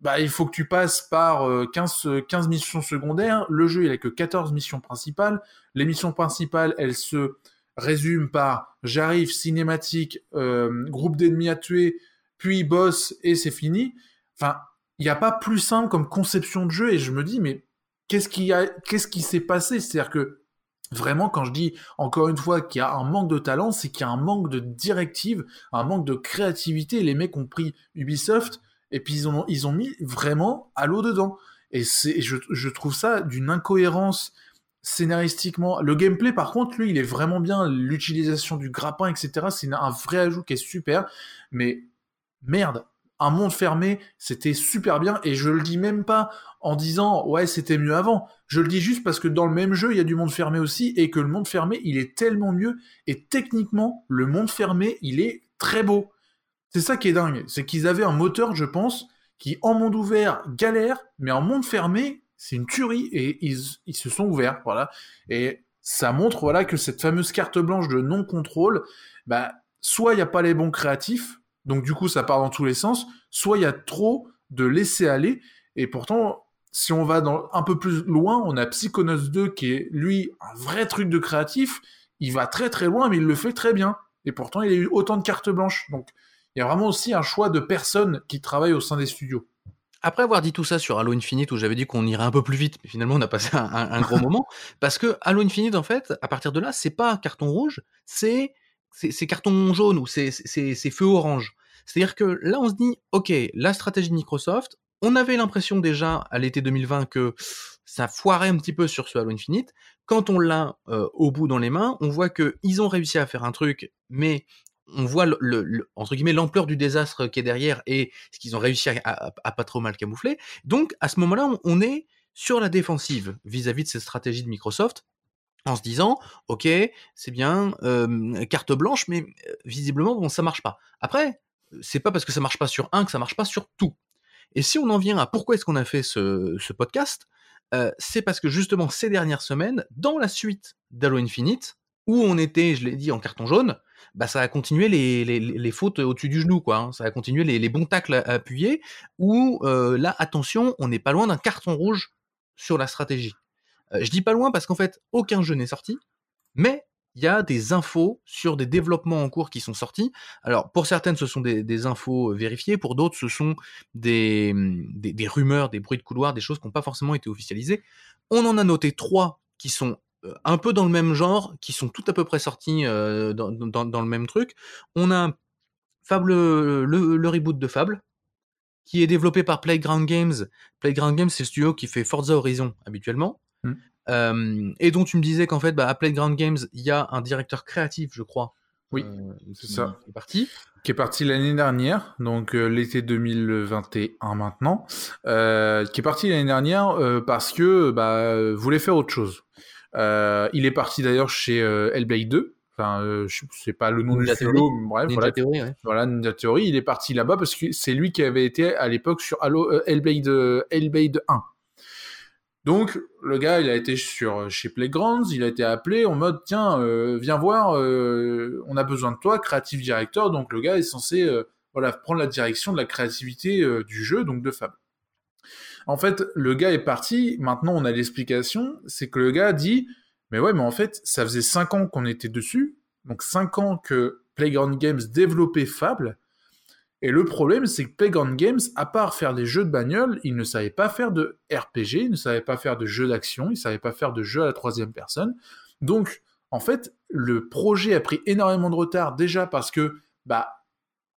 bah, il faut que tu passes par 15, euh, 15 euh, missions secondaires. Le jeu, il a que 14 missions principales. Les missions principales, elles se résument par j'arrive, cinématique, euh, groupe d'ennemis à tuer, puis boss, et c'est fini. Enfin, il n'y a pas plus simple comme conception de jeu, et je me dis, mais qu'est-ce qui, a, qu'est-ce qui s'est passé? C'est-à-dire que Vraiment, quand je dis encore une fois qu'il y a un manque de talent, c'est qu'il y a un manque de directive, un manque de créativité. Les mecs ont pris Ubisoft, et puis ils ont, ils mis vraiment à l'eau dedans. Et je, je trouve ça d'une incohérence scénaristiquement. Le gameplay, par contre, lui, il est vraiment bien. L'utilisation du grappin, etc., c'est un vrai ajout qui est super. Mais merde, un monde fermé, c'était super bien. Et je le dis même pas en disant ouais, c'était mieux avant. Je le dis juste parce que dans le même jeu, il y a du monde fermé aussi. Et que le monde fermé, il est tellement mieux. Et techniquement, le monde fermé, il est très beau. C'est ça qui est dingue, c'est qu'ils avaient un moteur, je pense, qui en monde ouvert galère, mais en monde fermé, c'est une tuerie et ils, se sont ouverts, voilà. Et ça montre, voilà, que cette fameuse carte blanche de non-contrôle, bah, soit il n'y a pas les bons créatifs, donc du coup ça part dans tous les sens, soit il y a trop de laisser aller, et pourtant, si on va dans, un peu plus loin, on a Psychonauts 2 qui est, lui, un vrai truc de créatif, il va très très loin, mais il le fait très bien. Et pourtant, il a eu autant de cartes blanches. Donc, il y a vraiment aussi un choix de personnes qui travaillent au sein des studios. Après avoir dit tout ça sur Halo Infinite, où j'avais dit qu'on irait un peu plus vite, mais finalement on a passé un, gros moment, parce que Halo Infinite, en fait, à partir de là, c'est pas carton rouge, c'est carton jaune ou c'est feu orange. C'est-à-dire que là, on se dit, ok, la stratégie de Microsoft, on avait l'impression déjà à l'été 2020 que ça foirait un petit peu sur ce Halo Infinite. Quand on l'a euh, au bout dans les mains, on voit que ils ont réussi à faire un truc, mais on voit entre guillemets l'ampleur du désastre qui est derrière et ce qu'ils ont réussi à, pas trop mal camoufler. Donc à ce moment-là, on, est sur la défensive vis-à-vis de cette stratégie de Microsoft en se disant ok c'est bien euh, carte blanche mais euh, visiblement bon ça marche pas après c'est pas parce que ça marche pas sur un que ça marche pas sur tout et si on en vient à pourquoi est-ce qu'on a fait ce, podcast, euh, c'est parce que justement ces dernières semaines, dans la suite d'Halo Infinite, où on était, je l'ai dit, en carton jaune, bah ça a continué les, les, les fautes au-dessus du genou, quoi. Hein. Ça a continué les, bons tacles à, appuyer, où euh, là, attention, on n'est pas loin d'un carton rouge sur la stratégie. Euh, je dis pas loin parce qu'en fait, aucun jeu n'est sorti, mais il y a des infos sur des développements en cours qui sont sortis. Alors, pour certaines, ce sont des, infos vérifiées, pour d'autres, ce sont des, des, rumeurs, des bruits de couloir, des choses qui n'ont pas forcément été officialisées. On en a noté trois qui sont un peu dans le même genre, qui sont tout à peu près sortis euh, dans, dans, le même truc. On a Fable, le, reboot de Fable, qui est développé par Playground Games. Playground Games, c'est le studio qui fait Forza Horizon habituellement. Mmh et dont tu me disais qu'en fait, bah, à Playground Games, il y a un directeur créatif, je crois. Oui, c'est ça. Qui est parti. Qui est parti l'année dernière, donc l'été 2021 maintenant. Euh, qui est parti l'année dernière parce que bah, voulait faire autre chose. Il est parti d'ailleurs chez Hellblade 2. Enfin, c'est pas le nom du studio, bref, Ninja voilà. Theory, ouais. voilà, Ninja Theory. Il est parti là-bas parce que c'est lui qui avait été à l'époque sur Halo, Hellblade, Hellblade 1. Donc le gars, il a été sur euh, chez Playgrounds, il a été appelé en mode tiens, euh, viens voir, euh, on a besoin de toi, creative director. Donc le gars est censé voilà prendre la direction de la créativité du jeu, donc de Fab. En fait, le gars est parti. Maintenant, on a l'explication, c'est que le gars dit mais ouais, mais en fait, ça faisait 5 ans qu'on était dessus, donc 5 ans que Playground Games développait Fable et le problème, c'est que Playground Games, à part faire des jeux de bagnole, il ne savait pas faire de RPG, il ne savait pas faire de jeux d'action, il ne savait pas faire de jeux à la troisième personne. Donc, en fait, le projet a pris énormément de retard déjà parce que, bah,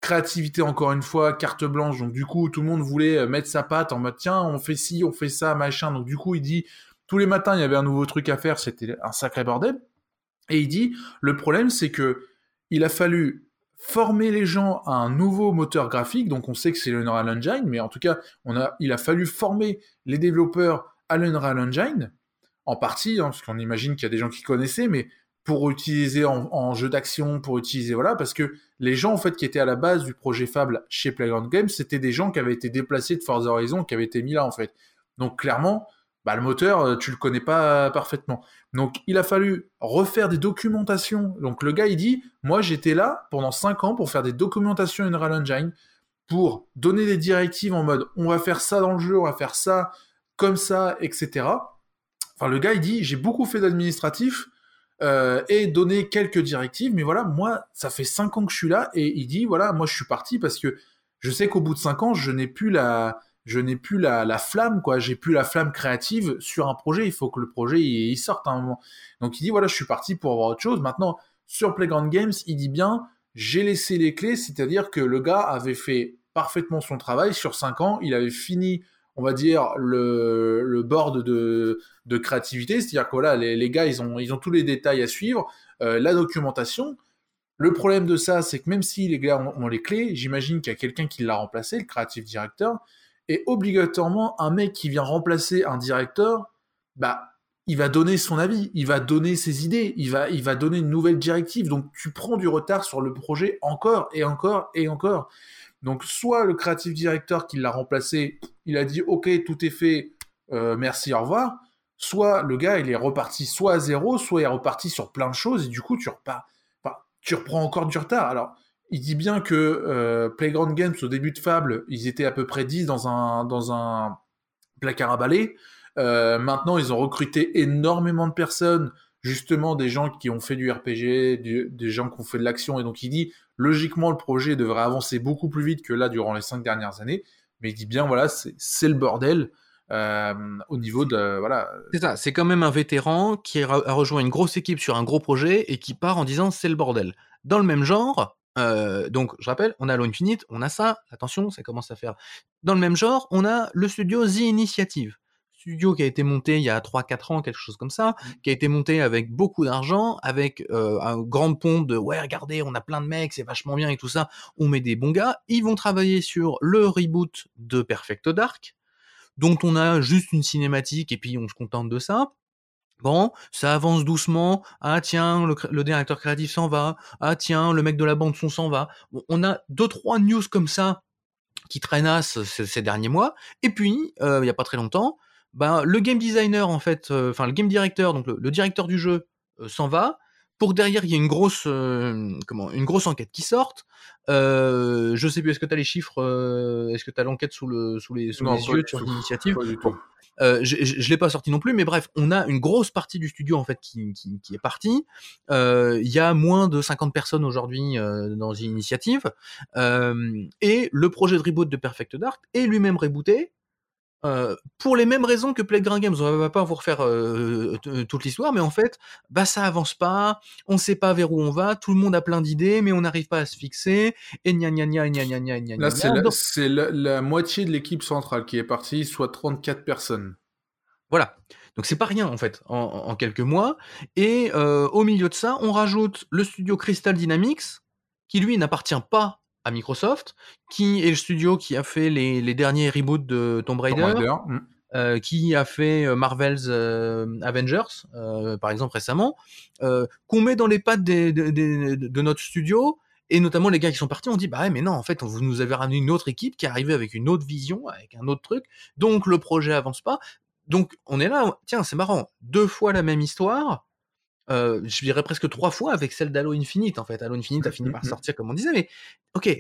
créativité encore une fois, carte blanche. Donc du coup, tout le monde voulait euh, mettre sa patte en mode tiens, on fait ci, on fait ça, machin. Donc du coup, il dit tous les matins, il y avait un nouveau truc à faire, c'était un sacré bordel. Et il dit le problème, c'est que il a fallu former les gens à un nouveau moteur graphique, donc on sait que c'est l'Unreal Engine, mais en tout cas, on a, il a fallu former les développeurs à l'Unreal Engine, en partie, hein, parce qu'on imagine qu'il y a des gens qui connaissaient, mais pour utiliser en, jeu d'action, pour utiliser, voilà, parce que les gens, en fait, qui étaient à la base du projet Fable chez Playground Games, c'était des gens qui avaient été déplacés de Forza Horizon, qui avaient été mis là, en fait. Donc, clairement, bah, le moteur, euh, tu le connais pas parfaitement. Donc, il a fallu refaire des documentations. Donc, le gars, il dit, moi, j'étais là pendant 5 ans pour faire des documentations Unreal Engine, pour donner des directives en mode, on va faire ça dans le jeu, on va faire ça comme ça, etc. Enfin, le gars, il dit, j'ai beaucoup fait d'administratif euh, et donné quelques directives, mais voilà, moi, ça fait 5 ans que je suis là, et il dit, voilà, moi, je suis parti parce que je sais qu'au bout de 5 ans, je n'ai plus la je n'ai plus la, flamme, quoi. J'ai plus la flamme créative sur un projet. Il faut que le projet il, sorte à un moment. Donc il dit voilà, je suis parti pour avoir autre chose. Maintenant, sur Playground Games, il dit bien, j'ai laissé les clés, c'est-à-dire que le gars avait fait parfaitement son travail sur 5 ans. Il avait fini, on va dire, le, le board de, de créativité, c'est-à-dire que voilà, les, gars, ils ont, ils ont tous les détails à suivre, euh, la documentation. Le problème de ça, c'est que même si les gars ont, ont les clés, j'imagine qu'il y a quelqu'un qui l'a remplacé, le creative director, et obligatoirement, un mec qui vient remplacer un directeur, bah, il va donner son avis, il va donner ses idées, il va, il va donner une nouvelle directive. Donc, tu prends du retard sur le projet encore et encore et encore. Donc, soit le creative director qui l'a remplacé, il a dit, OK, tout est fait, euh, merci, au revoir. Soit le gars, il est reparti soit à zéro, soit il est reparti sur plein de choses, et du coup, tu reprends encore du retard. Alors, il dit bien que euh, Playground Games, au début de Fable, ils étaient à peu près 10 dans un, dans un placard à balai. Euh, maintenant, ils ont recruté énormément de personnes, justement des gens qui ont fait du RPG, des gens qui ont fait de l'action. Et donc, il dit, logiquement, le projet devrait avancer beaucoup plus vite que là durant les cinq dernières années. Mais il dit bien, voilà, c'est le bordel. Euh, au niveau de voilà. C'est ça, c'est quand même un vétéran qui a rejoint une grosse équipe sur un gros projet et qui part en disant c'est le bordel. Dans le même genre, Euh, donc, je rappelle, on a Halo Infinite, on a ça, attention, ça commence à faire. Dans le même genre, on a le studio The Initiative. Studio qui a été monté il y a 3-4 ans, quelque chose comme ça, Mmh. qui a été monté avec beaucoup d'argent, avec euh, un grand pompe de ouais, regardez, on a plein de mecs, c'est vachement bien et tout ça, on met des bons gars. Ils vont travailler sur le reboot de Perfect Dark, dont on a juste une cinématique et puis on se contente de ça. Bon, ça avance doucement. Ah tiens, le, directeur créatif s'en va. Ah tiens, le mec de la bande son s'en va. Bon, on a deux trois news comme ça qui traînassent ces, ces derniers mois. Et puis, euh, il y a pas très longtemps, ben le game designer en fait, euh, enfin le game director, donc le, le directeur du jeu euh, s'en va. Pour derrière il y ait une grosse, euh, comment, une grosse enquête qui sorte. Euh, je sais plus, est-ce que tu as les chiffres, euh, est-ce que tu as l'enquête sous le, sous les, sous Non, les yeux sur l'initiative? Euh, je, je l'ai pas sorti non plus, mais bref, on a une grosse partie du studio en fait qui, qui, qui est partie. Euh, Il y a moins de 50 personnes aujourd'hui euh, dans une initiative, euh, et le projet de reboot de Perfect Dark est lui-même rebooté. Euh, pour les mêmes raisons que Playground Games, on va pas vous refaire euh, toute l'histoire, mais en fait, bah ça avance pas, on sait pas vers où on va, tout le monde a plein d'idées, mais on n'arrive pas à se fixer, et gna gna gna gna gna gna gna Là, c'est la, Donc, c'est la- la moitié de l'équipe centrale qui est partie, soit 34 personnes. Voilà. Donc c'est pas rien en fait en, en- en quelques mois. Et euh, au milieu de ça, on rajoute le studio Crystal Dynamics, qui lui n'appartient pas à Microsoft, qui est le studio qui a fait les, les derniers reboots de Tomb Raider, Tomb Raider, mm. euh, qui a fait euh, Marvel's euh, Avengers, euh, par exemple récemment, qu'on met dans les pattes des- des- des- de notre studio. Et notamment les gars qui sont partis, on dit bah ouais, mais non, en fait, vous nous avez ramené une autre équipe qui est arrivée avec une autre vision, avec un autre truc. Donc le projet avance pas. Donc on est là, tiens, c'est marrant, deux fois la même histoire. Euh, je dirais presque trois fois avec celle d'Halo Infinite en fait. Halo Infinite a fini par Mhm. sortir comme on disait, mais ok,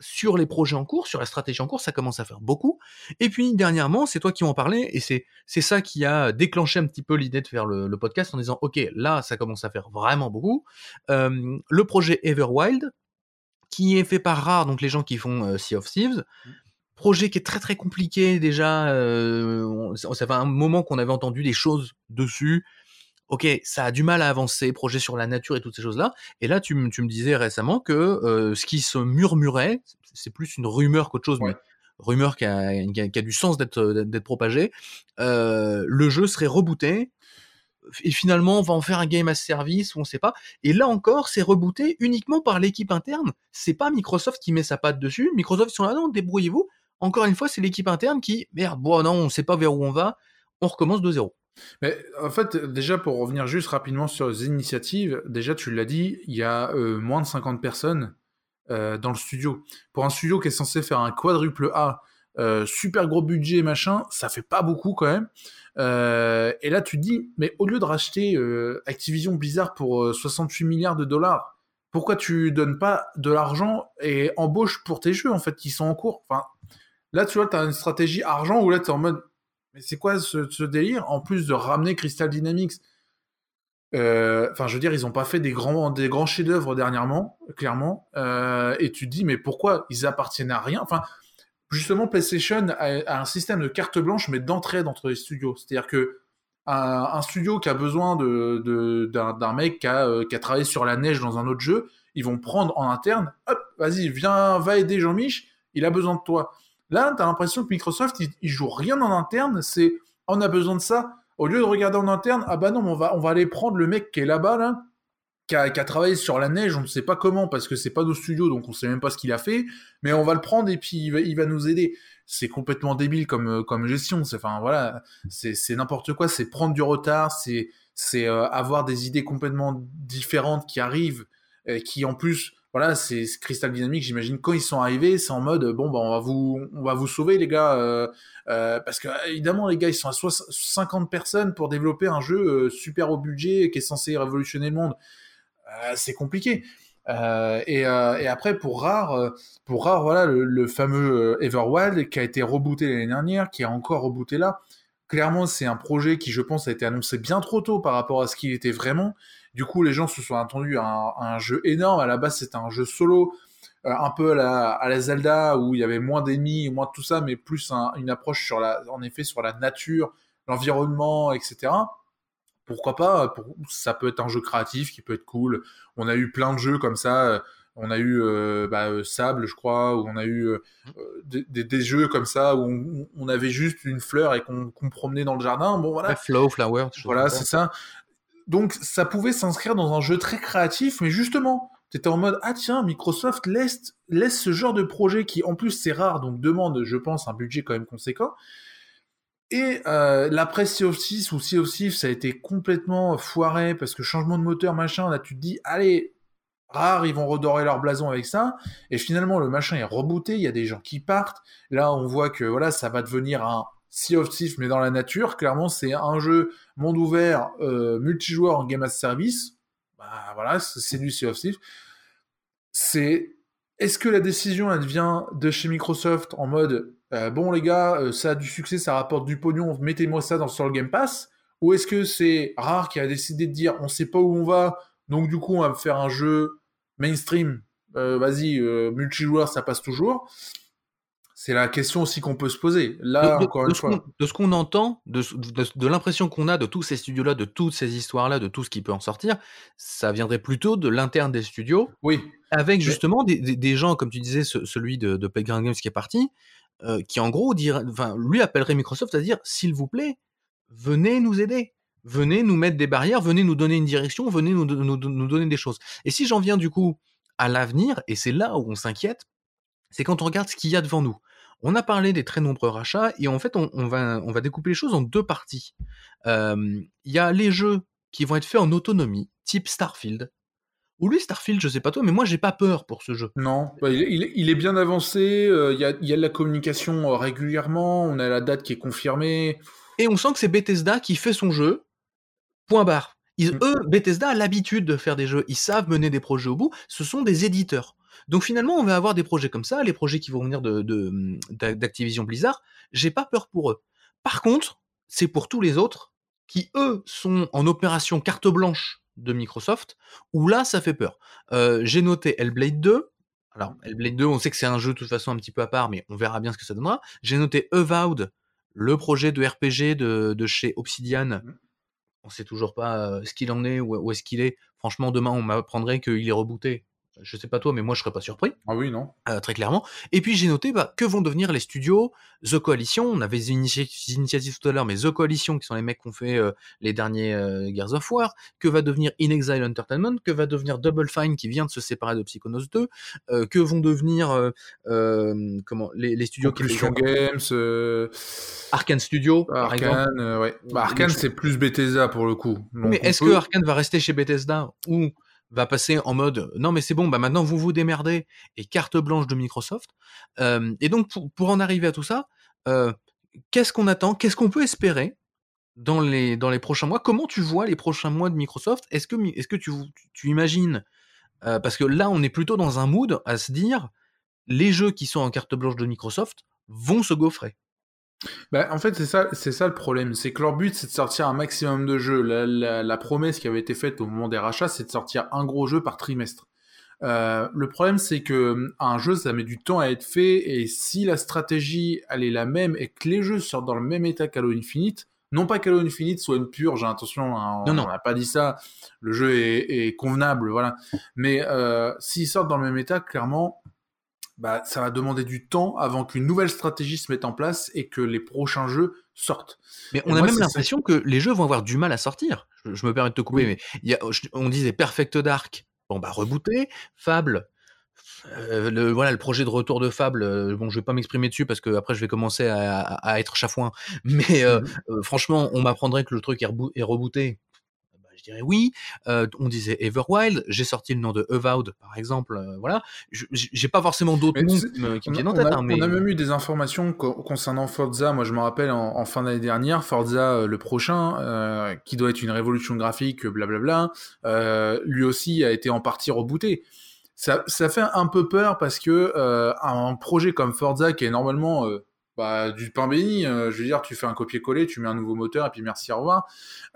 sur les projets en cours, sur la stratégie en cours, ça commence à faire beaucoup. Et puis dernièrement, c'est toi qui en parlais, et c'est c'est ça qui a déclenché un petit peu l'idée de faire le, le podcast en disant ok, là ça commence à faire vraiment beaucoup. Euh, le projet Everwild, qui est fait par Rare, donc les gens qui font euh, Sea of Thieves. Projet qui est très très compliqué déjà. euh, ça fait un moment qu'on avait entendu des choses dessus. Ok, ça a du mal à avancer, projet sur la nature et toutes ces choses-là. Et là, tu, me- tu me disais récemment que euh, ce qui se murmurait, c'est plus une rumeur qu'autre chose, Ouais. mais rumeur qui a, qui a- qui a du sens d'être propagée. Euh, le jeu serait rebooté. Et finalement, on va en faire un game as service on sait pas. Et là encore, c'est rebooté uniquement par l'équipe interne. C'est pas Microsoft qui met sa patte dessus. Microsoft ils sont là, non, débrouillez-vous. Encore une fois, c'est l'équipe interne qui, merde, bon, non, on sait pas vers où on va. On recommence de zéro. Mais en fait, déjà pour revenir juste rapidement sur les initiatives, déjà tu l'as dit, il y a euh, moins de 50 personnes euh, dans le studio. Pour un studio qui est censé faire un quadruple A, euh, super gros budget, machin, ça fait pas beaucoup quand même. Et là tu te dis, mais au lieu de racheter Activision Blizzard pour euh, 68 milliards de dollars, pourquoi tu donnes pas de l'argent et embauches pour tes jeux en fait qui sont en cours? Enfin, là tu vois, tu as une stratégie argent où là tu es en mode c'est quoi ce, délire En plus de ramener Crystal Dynamics, euh, enfin, je veux dire, ils ont pas fait des grands, des grands chefs-d'œuvre dernièrement, clairement. Euh, et tu te dis, mais pourquoi? Ils appartiennent à rien? Enfin, justement, PlayStation a, un système de carte blanche, mais d'entraide entre les studios. C'est-à-dire que un, studio qui a besoin de, d'un mec qui a, euh, qui a travaillé sur la neige dans un autre jeu, ils vont prendre en interne, hop, vas-y, viens, va aider Jean-Mich, il a besoin de toi. Là, tu as l'impression que Microsoft, ils jouent rien en interne, c'est on a besoin de ça. Au lieu de regarder en interne, ah bah non, on va, on va aller prendre le mec qui est là-bas, là, qui a, qui a travaillé sur la neige, on ne sait pas comment, parce que c'est pas nos studios, donc on sait même pas ce qu'il a fait, mais on va le prendre et puis il va, il va nous aider. C'est complètement débile comme, euh, comme gestion. C'est, enfin, voilà, c'est, n'importe quoi, c'est prendre du retard, c'est, euh, avoir des idées complètement différentes qui arrivent, euh, qui en plus, voilà, c'est Crystal Dynamics, j'imagine, quand ils sont arrivés, c'est en mode, bon, bah, on va vous, on va vous sauver, les gars, euh, euh, parce que, évidemment, les gars, ils sont à 60 50 personnes pour développer un jeu euh, super haut budget qui est censé révolutionner le monde. C'est compliqué. Et, après, pour Rare, pour Rare, voilà, le, le fameux Everwild qui a été rebooté l'année dernière, qui est encore rebooté là. Clairement, c'est un projet qui, je pense, a été annoncé bien trop tôt par rapport à ce qu'il était vraiment. Du coup, les gens se sont attendus à un, à un jeu énorme. À la base, c'était un jeu solo, euh, un peu à la, à la Zelda, où il y avait moins d'ennemis, moins de tout ça, mais plus un- une approche sur la, en effet, sur la nature, l'environnement, etc. Pourquoi pas pour- Ça peut être un jeu créatif qui peut être cool. On a eu plein de jeux comme ça. euh, On a eu bah, Sable, je crois, où on a eu des, jeux comme ça où on, avait juste une fleur et qu'on promenait dans le jardin. Bon voilà. flow, flower. Voilà, c'est ça. Donc ça pouvait s'inscrire dans un jeu très créatif, mais justement, tu étais en mode ah tiens, Microsoft laisse laisse ce genre de projet qui en plus c'est rare, donc demande, je pense, un budget quand même conséquent. Et euh, l'après Sea of 6 ou Sea of ça a été complètement foiré parce que changement de moteur, machin, là tu te dis, allez, rare, ils vont redorer leur blason avec ça. Et finalement, le machin est rebooté, il y a des gens qui partent. Là, on voit que voilà, ça va devenir un Sea of Thieves, mais dans la nature. Clairement, c'est un jeu monde ouvert, euh, multijoueur en game as service. Bah voilà, c'est du Sea of Thieves. C'est est-ce que la décision elle vient de chez Microsoft en mode euh, bon les gars, euh, ça a du succès, ça rapporte du pognon, mettez-moi ça dans, sur le Game Pass? Ou est-ce que c'est Rare qui a décidé de dire on sait pas où on va, donc du coup on va faire un jeu mainstream, vas-y, multijoueur ça passe toujours? C'est la question aussi qu'on peut se poser. Là, de, encore une fois. De ce qu'on entend, de, de l'impression qu'on a de tous ces studios-là, de toutes ces histoires-là, de tout ce qui peut en sortir, ça viendrait plutôt de l'interne des studios. Oui. Avec justement des, des, gens, comme tu disais, celui de, de Playground Games qui est parti, euh, qui en gros enfin, lui appellerait Microsoft à dire, s'il vous plaît, venez nous aider. Venez nous mettre des barrières, venez nous donner une direction, venez nous, nous, nous donner des choses. Et si j'en viens du coup à l'avenir, et c'est là où on s'inquiète, c'est quand on regarde ce qu'il y a devant nous. On a parlé des très nombreux rachats et en fait, on, va, on va découper les choses en deux parties. Il y a les jeux qui vont être faits en autonomie, type Starfield. Ou lui, Starfield, je sais pas toi, mais moi, j'ai pas peur pour ce jeu. Non, bah, il, est bien avancé, euh, il y, a, y, a, de la communication euh, régulièrement, on a la date qui est confirmée. Et on sent que c'est Bethesda qui fait son jeu, point barre. Ils, mm. Eux, Bethesda a l'habitude de faire des jeux, ils savent mener des projets au bout, ce sont des éditeurs. Donc finalement, on va avoir des projets comme ça, les projets qui vont venir de, d'Activision Blizzard. J'ai pas peur pour eux. Par contre, c'est pour tous les autres qui eux sont en opération carte blanche de Microsoft, où là, ça fait peur. Euh, j'ai noté Hellblade 2. Alors, Hellblade 2, on sait que c'est un jeu de toute façon un petit peu à part, mais on verra bien ce que ça donnera. J'ai noté Avowed, le projet de RPG de, chez Obsidian. Mmh. On sait toujours pas euh, ce qu'il en est, où, où est-ce qu'il est. Franchement, demain, on m'apprendrait qu'il est rebooté je sais pas toi, mais moi je serais pas surpris. Ah oui, non. Euh, très clairement. Et puis j'ai noté bah, que vont devenir les studios The Coalition. On avait des initiatives tout à l'heure, mais The Coalition, qui sont les mecs qui ont fait euh, les derniers euh, Gears of War. Que va devenir In Exile Entertainment Que va devenir Double Fine, qui vient de se séparer de Psychonauts 2 Que vont devenir comment les, studios Conclusion qui Games, Arkane Studio, par exemple. ouais. Bah, Arkane, c'est plus Bethesda pour le coup. mais est-ce que Arkane va rester chez Bethesda ou va passer en mode non mais c'est bon bah maintenant vous vous démerdez et carte blanche de Microsoft. Et donc pour, en arriver à tout ça qu'est-ce qu'on attend qu'est-ce qu'on peut espérer dans les prochains mois? Comment tu vois les prochains mois de Microsoft? Est-ce que tu imagines parce que là on est plutôt dans un mood à se dire les jeux qui sont en carte blanche de Microsoft vont se gaufrer bah, en fait, c'est ça, c'est ça le problème. C'est que leur but, c'est de sortir un maximum de jeux. La, promesse qui avait été faite au moment des rachats, c'est de sortir un gros jeu par trimestre. Euh, le problème, c'est que un jeu, ça met du temps à être fait, et si la stratégie, elle est la même, et que les jeux sortent dans le même état qu'Halo Infinite, non pas qu'Halo Infinite soit une purge, hein, attention, hein, on n'a pas dit ça, le jeu est, convenable, voilà. Mais euh, s'ils sortent dans le même état, clairement, bah, ça va demander du temps avant qu'une nouvelle stratégie se mette en place et que les prochains jeux sortent. Mais on a même l'impression que les jeux vont avoir du mal à sortir. Je, me permets de te couper, mais y a, on disait Perfect Dark, bon bah rebooté, Fable. Euh, le, voilà le projet de retour de Fable. Euh, bon, je vais pas m'exprimer dessus parce que après je vais commencer à, à, être chafouin. Mais euh, mmh. franchement, on m'apprendrait que le truc est, est rebooté dirais oui. on disait Everwild, j'ai sorti le nom de Avowed, par exemple. voilà, j'ai pas forcément d'autres noms qui me viennent en tête. On a, hein, mais... on a, même eu des informations concernant Forza. Moi, je me rappelle en, fin d'année dernière, Forza le prochain, qui doit être une révolution graphique, blablabla, lui aussi a été en partie rebooté. Ça, ça, fait un peu peur parce que un projet comme Forza, qui est normalement bah, du pain béni. Euh, je veux dire, tu fais un copier-coller, tu mets un nouveau moteur et puis merci, au revoir.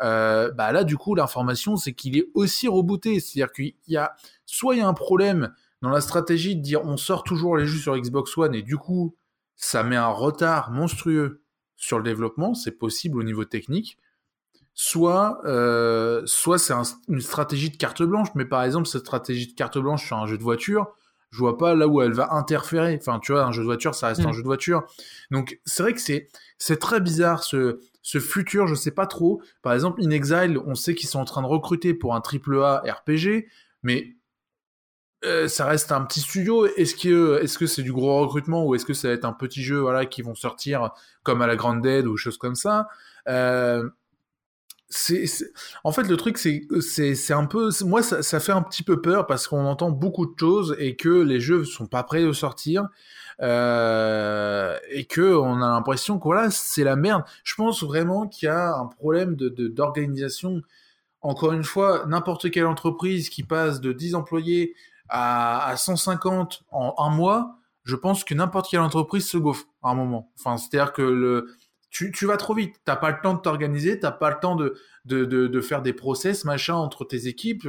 Euh, bah là, du coup, l'information, c'est qu'il est aussi rebooté. C'est-à-dire qu'il y a soit il y a un problème dans la stratégie de dire on sort toujours les jeux sur Xbox One et du coup, ça met un retard monstrueux sur le développement. C'est possible au niveau technique. soit, euh, soit c'est une stratégie de carte blanche, mais par exemple, cette stratégie de carte blanche sur un jeu de voiture, je vois pas là où elle va interférer. Enfin, tu vois, un jeu de voiture, ça reste un mm. jeu de voiture. Donc, c'est vrai que c'est, c'est très bizarre ce, ce futur, je sais pas trop. Par exemple, In Exile, on sait qu'ils sont en train de recruter pour un AAA RPG, mais euh, ça reste un petit studio. Est-ce que est-ce que c'est du gros recrutement ou est-ce que ça va être un petit jeu voilà qui vont sortir comme à la Grande Dead ou choses comme ça? Euh, c'est, en fait le truc c'est c'est un peu moi ça, fait un petit peu peur parce qu'on entend beaucoup de choses et que les jeux sont pas prêts de sortir euh, et que on a l'impression que voilà c'est la merde. Je pense vraiment qu'il y a un problème de d'organisation. Encore une fois, n'importe quelle entreprise qui passe de 10 employés à, à 150 en un mois, je pense que n'importe quelle entreprise se gaufre à un moment. Enfin, c'est-à-dire que le tu, tu, vas trop vite. T'as pas le temps de t'organiser, t'as pas le temps de, de, de, faire des process, machin, entre tes équipes.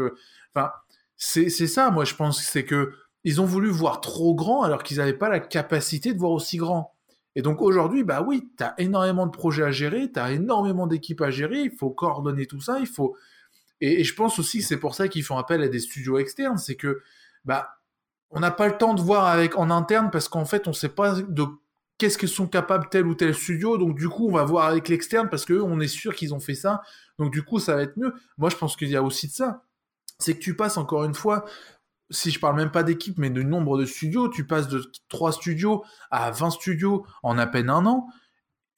Enfin, c'est ça, moi, je pense, c'est que ils ont voulu voir trop grand alors qu'ils n'avaient pas la capacité de voir aussi grand. Et donc aujourd'hui, bah oui, tu as énormément de projets à gérer, tu as énormément d'équipes à gérer, il faut coordonner tout ça, il faut... Et, je pense aussi que c'est pour ça qu'ils font appel à des studios externes, c'est que, bah, on n'a pas le temps de voir avec en interne parce qu'en fait, on sait pas de qu'est-ce que sont capables tel ou tel studio. Donc du coup, on va voir avec l'externe parce que on est sûr qu'ils ont fait ça. Donc du coup, ça va être mieux. Moi, je pense qu'il y a aussi de ça. C'est que tu passes encore une fois, si je parle même pas d'équipe, mais de nombre de studios, tu passes de 3 studios à 20 studios en à peine un an.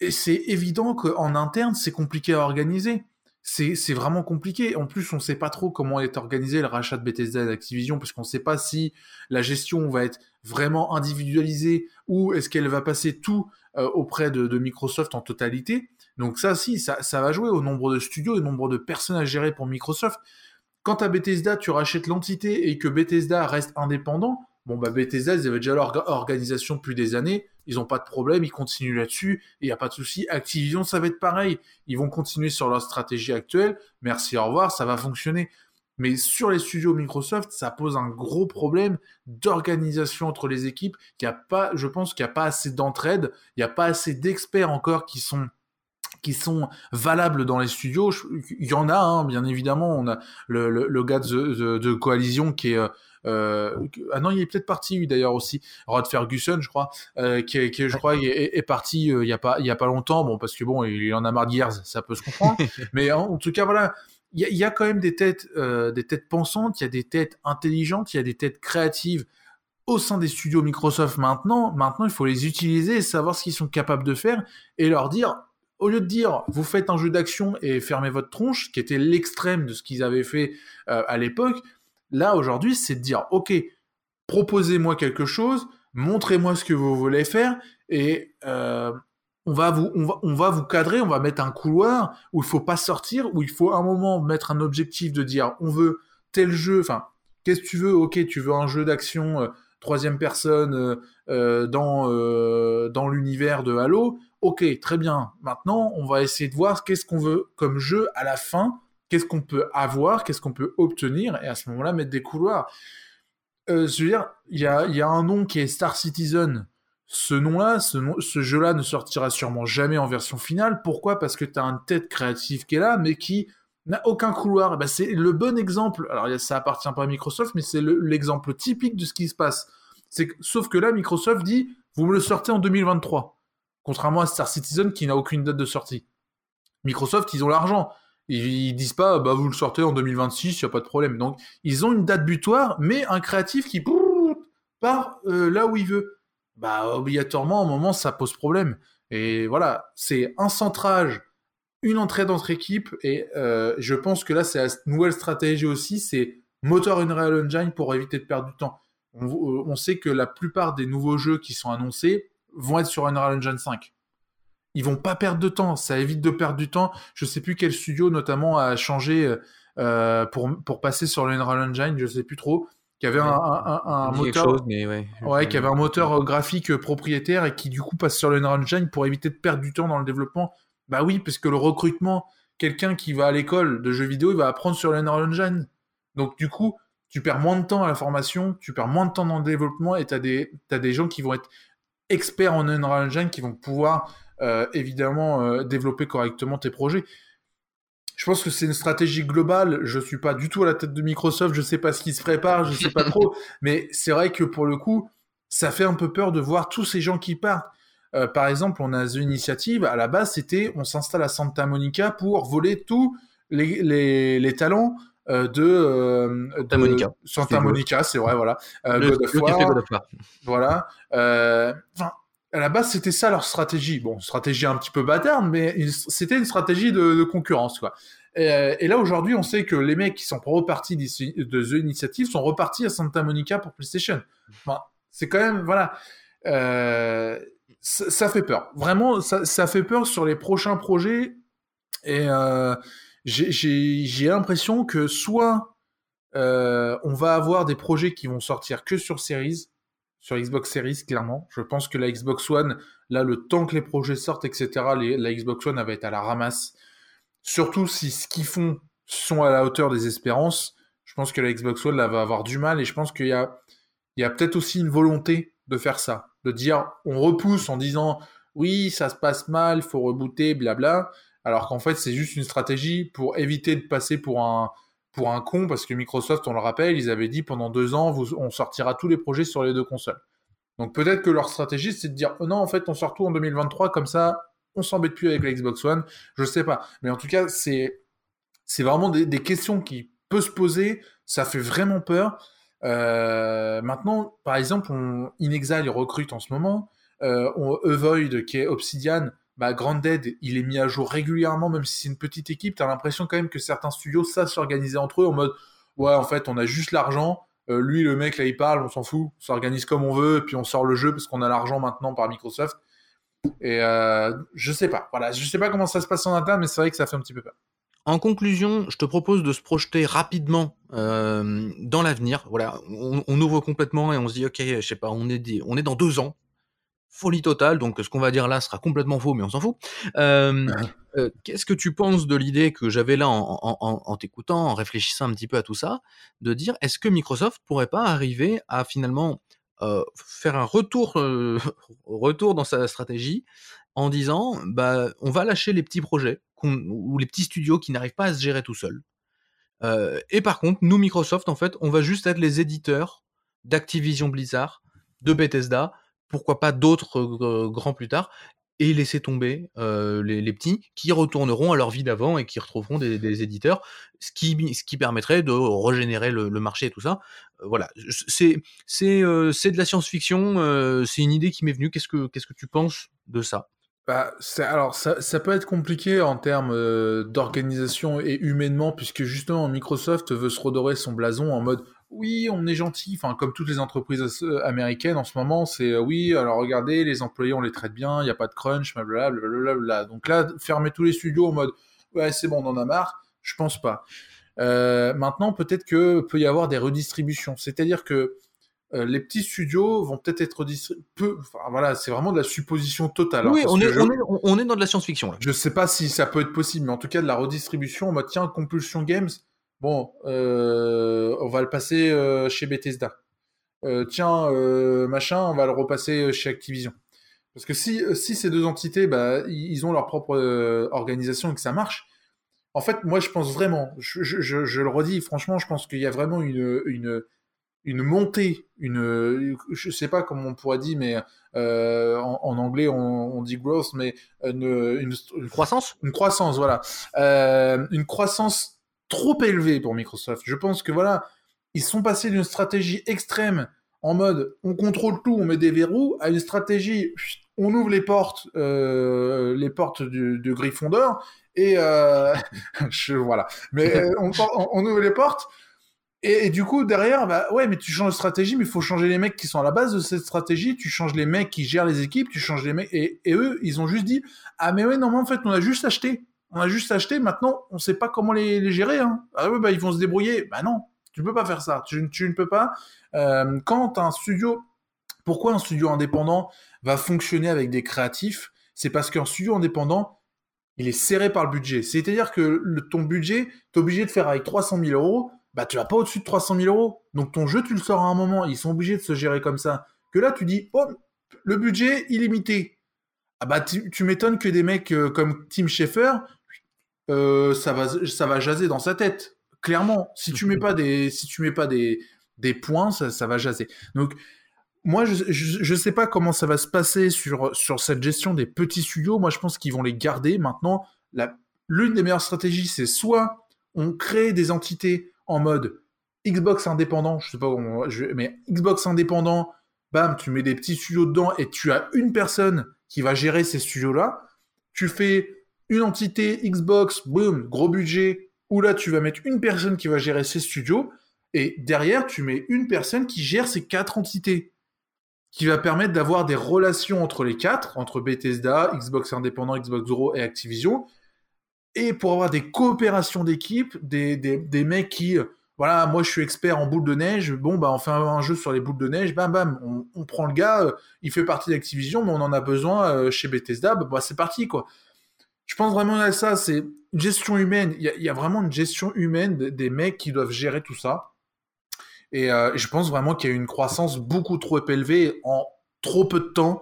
Et c'est évident qu'en interne, c'est compliqué à organiser c'est vraiment compliqué. En plus, on ne sait pas trop comment est organisé le rachat de Bethesda d'Activision, parce qu'on ne sait pas si la gestion va être vraiment individualisée ou est-ce qu'elle va passer tout euh, auprès de, Microsoft en totalité. Donc ça, si, ça, va jouer au nombre de studios, au nombre de personnes à gérer pour Microsoft. Quand à Bethesda, tu rachètes l'entité et que Bethesda reste indépendant, bon bah Bethesda, ils avaient déjà leur organisation depuis des années ils n'ont pas de problème, ils continuent là-dessus, et il n'y a pas de souci. Activision, ça va être pareil. Ils vont continuer sur leur stratégie actuelle. Merci, au revoir, ça va fonctionner. Mais sur les studios Microsoft, ça pose un gros problème d'organisation entre les équipes. Y a pas, je pense qu'il n'y a pas assez d'entraide, il n'y a pas assez d'experts encore qui sont qui sont valables dans les studios. Il y en a, hein, bien évidemment. On a le, le, gars de, de, Coalition qui est euh, ah non, il est peut-être parti d'ailleurs aussi. Rod Ferguson, je crois, euh, qui, qui, je crois, est, parti euh, il y a pas, il y a pas longtemps. Bon, parce que bon, il en a marre de Gears, ça peut se comprendre. Mais en, tout cas, voilà. Il y, y, a quand même des têtes, des têtes pensantes, il y a des têtes intelligentes, il y a des têtes créatives au sein des studios Microsoft maintenant. Maintenant, il faut les utiliser et savoir ce qu'ils sont capables de faire et leur dire, au lieu de dire vous faites un jeu d'action et fermez votre tronche, qui était l'extrême de ce qu'ils avaient fait à l'époque, Là, aujourd'hui, c'est de dire, OK, proposez-moi quelque chose, montrez-moi ce que vous voulez faire, et euh, on, va vous, on, va, vous cadrer, on va mettre un couloir où il faut pas sortir, où il faut un moment mettre un objectif de dire, on veut tel jeu, enfin, qu'est-ce que tu veux? Ok, tu veux un jeu d'action euh, troisième personne euh, dans, dans l'univers de Halo. Ok, très bien. Maintenant, on va essayer de voir qu'est-ce qu'on veut comme jeu à la fin qu'est-ce qu'on peut avoir, qu'est-ce qu'on peut obtenir, et à ce moment-là, mettre des couloirs. Euh, je veux dire, il y a, un nom qui est Star Citizen. Ce nom-là, ce, jeu-là ne sortira sûrement jamais en version finale. Pourquoi? Parce que tu as une tête créative qui est là, mais qui n'a aucun couloir. Ben, c'est le bon exemple. Alors, ça appartient pas à Microsoft, mais c'est l'exemple typique de ce qui se passe. C'est sauf que là, Microsoft dit, vous me le sortez en 2023. Contrairement à Star Citizen qui n'a aucune date de sortie. Microsoft, ils ont l'argent. Ils, disent pas, bah vous le sortez en 2026, il y a pas de problème. Donc ils ont une date butoir, mais un créatif qui part euh, là où il veut. Bah obligatoirement, à un moment, ça pose problème. Et voilà, c'est un centrage, une entrée entre équipes, et euh, je pense que là, c'est la nouvelle stratégie aussi, c'est moteur Unreal Engine pour éviter de perdre du temps. On, euh, on sait que la plupart des nouveaux jeux qui sont annoncés vont être sur Unreal Engine 5 ils vont pas perdre de temps. Ça évite de perdre du temps. Je sais plus quel studio notamment a changé euh, pour pour passer sur l'Unreal Engine. Je sais plus trop. Qui avait un, un, un, moteur, ouais, qui avait un moteur graphique propriétaire et qui du coup passe sur l'Unreal Engine pour éviter de perdre du temps dans le développement. Bah oui, parce que le recrutement, quelqu'un qui va à l'école de jeux vidéo, il va apprendre sur l'Unreal Engine. Donc du coup, tu perds moins de temps à la formation, tu perds moins de temps dans le développement et tu as des, as des gens qui vont être experts en Unreal Engine qui vont pouvoir euh, évidemment euh, développer correctement tes projets. je pense que c'est une stratégie globale. Je suis pas du tout à la tête de Microsoft. Je sais pas ce qui se prépare. Je sais pas trop. Mais c'est vrai que pour le coup, ça fait un peu peur de voir tous ces gens qui partent. Euh, par exemple, on a The Initiative. À la base, c'était on s'installe à Santa Monica pour voler tous les, les, les talents euh, de, euh, Santa Monica. Santa Monica, c'est vrai, voilà. Euh, God, of War, God, of War, Voilà. Enfin, à la base, c'était ça leur stratégie. Bon, stratégie un petit peu bâtarde, mais c'était une stratégie de, concurrence, quoi. Et, là, aujourd'hui, on sait que les mecs qui sont repartis de The Initiative sont repartis à Santa Monica pour PlayStation. C'est quand même, voilà. Euh, ça, fait peur. Vraiment, ça, fait peur sur les prochains projets. Et euh, j'ai l'impression que soit euh, on va avoir des projets qui vont sortir que sur Series, sur Xbox Series, clairement. Je pense que la Xbox One, là, le temps que les projets sortent, etc., les, la Xbox One, elle va être à la ramasse. Surtout si ce qu'ils font sont à la hauteur des espérances. Je pense que la Xbox One, là, va avoir du mal. Et je pense qu'il y a, il y a peut-être aussi une volonté de faire ça. De dire, on repousse en disant, oui, ça se passe mal, faut rebooter, blabla alors qu'en fait c'est juste une stratégie pour éviter de passer pour un pour un con parce que Microsoft, on le rappelle, ils avaient dit pendant deux ans, vous, on sortira tous les projets sur les deux consoles. Donc peut-être que leur stratégie c'est de dire oh non en fait on sort tout en 2023 comme ça on s'embête plus avec la Xbox One, je sais pas, mais en tout cas c'est c'est vraiment des, questions qui peuvent se poser, ça fait vraiment peur. Euh, maintenant, par exemple, on, Inexile recrute en ce moment, euh, on, Avoid qui est Obsidian, bah, Dead, il est mis à jour régulièrement, même si c'est une petite équipe. T'as l'impression quand même que certains studios savent s'organiser entre eux en mode ouais, en fait, on a juste l'argent. Euh, lui, le mec, là, il parle, on s'en fout. On s'organise comme on veut, et puis on sort le jeu parce qu'on a l'argent maintenant par Microsoft. Et euh, je sais pas. Voilà, je sais pas comment ça se passe en interne, mais c'est vrai que ça fait un petit peu peur. En conclusion, je te propose de se projeter rapidement euh, dans l'avenir. Voilà, on, on, ouvre complètement et on se dit, ok, je sais pas, on est, on est dans deux ans folie totale, donc ce qu'on va dire là sera complètement faux, mais on s'en fout. Euh, euh, Qu'est-ce que tu penses de l'idée que j'avais là en, en, en t'écoutant, en réfléchissant un petit peu à tout ça, de dire est-ce que Microsoft pourrait pas arriver à finalement euh, faire un retour, euh, retour dans sa stratégie en disant bah on va lâcher les petits projets ou les petits studios qui n'arrivent pas à se gérer tout seuls. Et par contre, nous Microsoft en fait, on va juste être les éditeurs d'Activision Blizzard, de Bethesda, pourquoi pas d'autres euh, grands plus tard, et laisser tomber euh, les, petits qui retourneront à leur vie d'avant et qui retrouveront des, éditeurs, ce qui, ce qui permettrait de régénérer le, marché et tout ça. Euh, voilà, c'est c'est de la science-fiction, c'est une idée qui m'est venue. Qu'est-ce que qu'est-ce que tu penses de ça? Bah, alors ça, ça peut être compliqué en termes d'organisation et humainement puisque justement Microsoft veut se redorer son blason en mode oui, on est gentil, enfin comme toutes les entreprises américaines en ce moment, c'est euh, oui, alors regardez, les employés on les traite bien, il n'y a pas de crunch, blablabla. Bla. Donc là, fermer tous les studios en mode ouais c'est bon, on en a marre, je pense pas. Euh, maintenant, peut-être que peut y avoir des redistributions, c'est-à-dire que euh, les petits studios vont peut-être être, peu, enfin, voilà, c'est vraiment de la supposition totale. Oui, hein, on, est, je... on, est, on, est, dans de la science-fiction. Je sais pas si ça peut être possible, mais en tout cas de la redistribution, en mode tiens, Compulsion Games, Bon, euh, on va le passer euh, chez Bethesda. Euh, tiens, machin, on va le repasser chez Activision. Parce que si, si ces deux entités, bah, ils ont leur propre organisation et que ça marche, en fait, moi, je pense vraiment, je, je, je le redis, franchement, je pense qu'il y a vraiment une, une, une montée, une, je sais pas comment on pourrait dire, mais euh, en, en, anglais on, on, dit growth, mais une, une, une croissance, une croissance, voilà, euh, une croissance trop élevé pour Microsoft. Je pense que voilà, ils sont passés d'une stratégie extrême en mode on contrôle tout, on met des verrous, à une stratégie on ouvre les portes, euh, les portes du, du Gryffondor et euh, je, voilà. Mais euh, on, on, ouvre les portes. Et, du coup, derrière, bah ouais, mais tu changes de stratégie, mais il faut changer les mecs qui sont à la base de cette stratégie, tu changes les mecs qui gèrent les équipes, tu changes les mecs, et, et eux, ils ont juste dit, ah mais ouais, non, mais en fait, on a juste acheté on a juste acheté, maintenant, on ne sait pas comment les, gérer. Hein. Ah oui, bah, ils vont se débrouiller. Bah non, tu ne peux pas faire ça. Tu, ne peux pas. Euh, quand un studio... Pourquoi un studio indépendant va fonctionner avec des créatifs? C'est parce qu'un studio indépendant, il est serré par le budget. C'est-à-dire que ton budget, tu es obligé de faire avec 300 000 euros, bah tu vas pas au-dessus de 300 000 euros. Donc ton jeu, tu le sors à un moment. Ils sont obligés de se gérer comme ça. Que là, tu dis, oh, le budget illimité. Ah bah tu, m'étonnes que des mecs euh, comme Tim Schafer, euh, ça va, ça va jaser dans sa tête. Clairement, si tu mets pas des, si tu mets pas des, des points, ça, ça va jaser. Donc, moi, je, je, sais pas comment ça va se passer sur, sur cette gestion des petits studios. Moi, je pense qu'ils vont les garder. Maintenant, l'une des meilleures stratégies, c'est soit on crée des entités en mode Xbox indépendant, je sais pas comment, mais Xbox indépendant, bam, tu mets des petits studios dedans et tu as une personne qui va gérer ces studios-là. Tu fais une entité Xbox, boum, gros budget, où là tu vas mettre une personne qui va gérer ces studios, et derrière tu mets une personne qui gère ces quatre entités, qui va permettre d'avoir des relations entre les quatre, entre Bethesda, Xbox indépendant, Xbox Zero et Activision, et pour avoir des coopérations d'équipe, des, des, des, mecs qui, voilà, moi je suis expert en boules de neige, bon bah on fait un, jeu sur les boules de neige, bam bam, on, prend le gars, euh, il fait partie d'Activision, mais on en a besoin euh, chez Bethesda, bah, c'est parti quoi. Je pense vraiment à ça, c'est une gestion humaine. Il y, a vraiment une gestion humaine des mecs qui doivent gérer tout ça. Et euh, je pense vraiment qu'il y a une croissance beaucoup trop élevée en trop peu de temps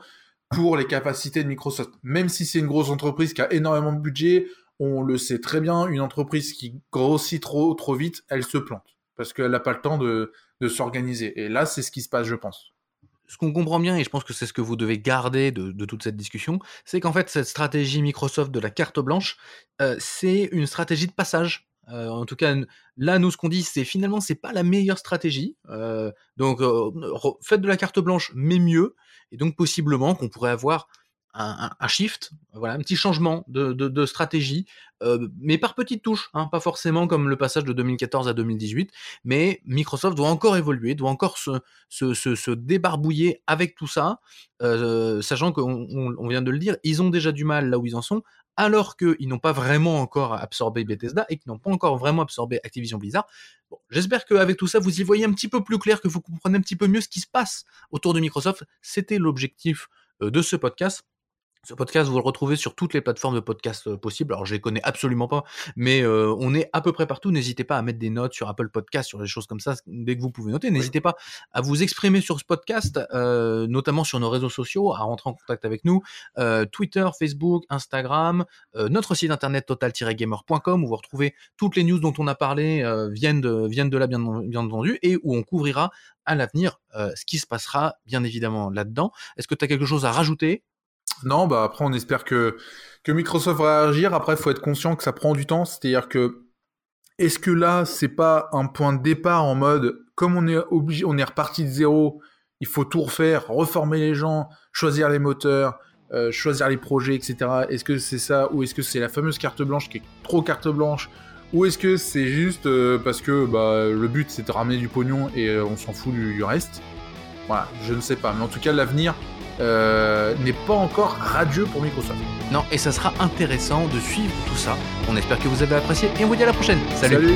pour les capacités de Microsoft. Même si c'est une grosse entreprise qui a énormément de budget, on le sait très bien, une entreprise qui grossit trop, trop vite, elle se plante. Parce qu'elle n'a pas le temps de s'organiser. Et là, c'est ce qui se passe, je pense ce qu'on comprend bien, et je pense que c'est ce que vous devez garder de, toute cette discussion, c'est qu'en fait, cette stratégie Microsoft de la carte blanche, euh, c'est une stratégie de passage. Euh, en tout cas, là, nous, ce qu'on dit, c'est finalement, c'est pas la meilleure stratégie. Euh, donc, faites de la carte blanche, mais mieux. Et donc, possiblement, qu'on pourrait avoir un, shift, voilà, un petit changement de, stratégie, euh, mais par petites touches, hein, pas forcément comme le passage de 2014 à 2018, mais Microsoft doit encore évoluer, doit encore se, se, débarbouiller avec tout ça, euh, sachant qu'on on vient de le dire, ils ont déjà du mal là où ils en sont, alors qu'ils n'ont pas vraiment encore absorbé Bethesda et qu'ils n'ont pas encore vraiment absorbé Activision Blizzard. Bon, J'espère qu'avec tout ça, vous y voyez un petit peu plus clair, que vous comprenez un petit peu mieux ce qui se passe autour de Microsoft. C'était l'objectif euh, de ce podcast. Ce podcast, vous le retrouvez sur toutes les plateformes de podcast euh, possibles. Alors, je les connais absolument pas, mais euh, on est à peu près partout. N'hésitez pas à mettre des notes sur Apple Podcast, sur des choses comme ça, dès que vous pouvez noter. N'hésitez pas à vous exprimer sur ce podcast, euh, notamment sur nos réseaux sociaux, à rentrer en contact avec nous. Twitter, Facebook, Instagram, notre site internet total-gamer.com où vous retrouvez toutes les news dont on a parlé viennent, de, viennent de là, bien, bien entendu, et où on couvrira à l'avenir ce qui se passera, bien évidemment, là-dedans. Est-ce que tu as quelque chose à rajouter? Non, bah après on espère que, que Microsoft va réagir. Après, il faut être conscient que ça prend du temps. C'est-à-dire que est-ce que là, c'est pas un point de départ en mode comme on est obligé, on est reparti de zéro, il faut tout refaire, reformer les gens, choisir les moteurs, euh, choisir les projets, etc. Est-ce que c'est ça ou est-ce que c'est la fameuse carte blanche qui est trop carte blanche ou est-ce que c'est juste euh, parce que bah, le but c'est de ramener du pognon et euh, on s'en fout du reste? Voilà, je ne sais pas. Mais en tout cas, l'avenir, euh, n'est pas encore radieux pour Microsoft. Non, et ça sera intéressant de suivre tout ça. On espère que vous avez apprécié et on vous dit à la prochaine. Salut.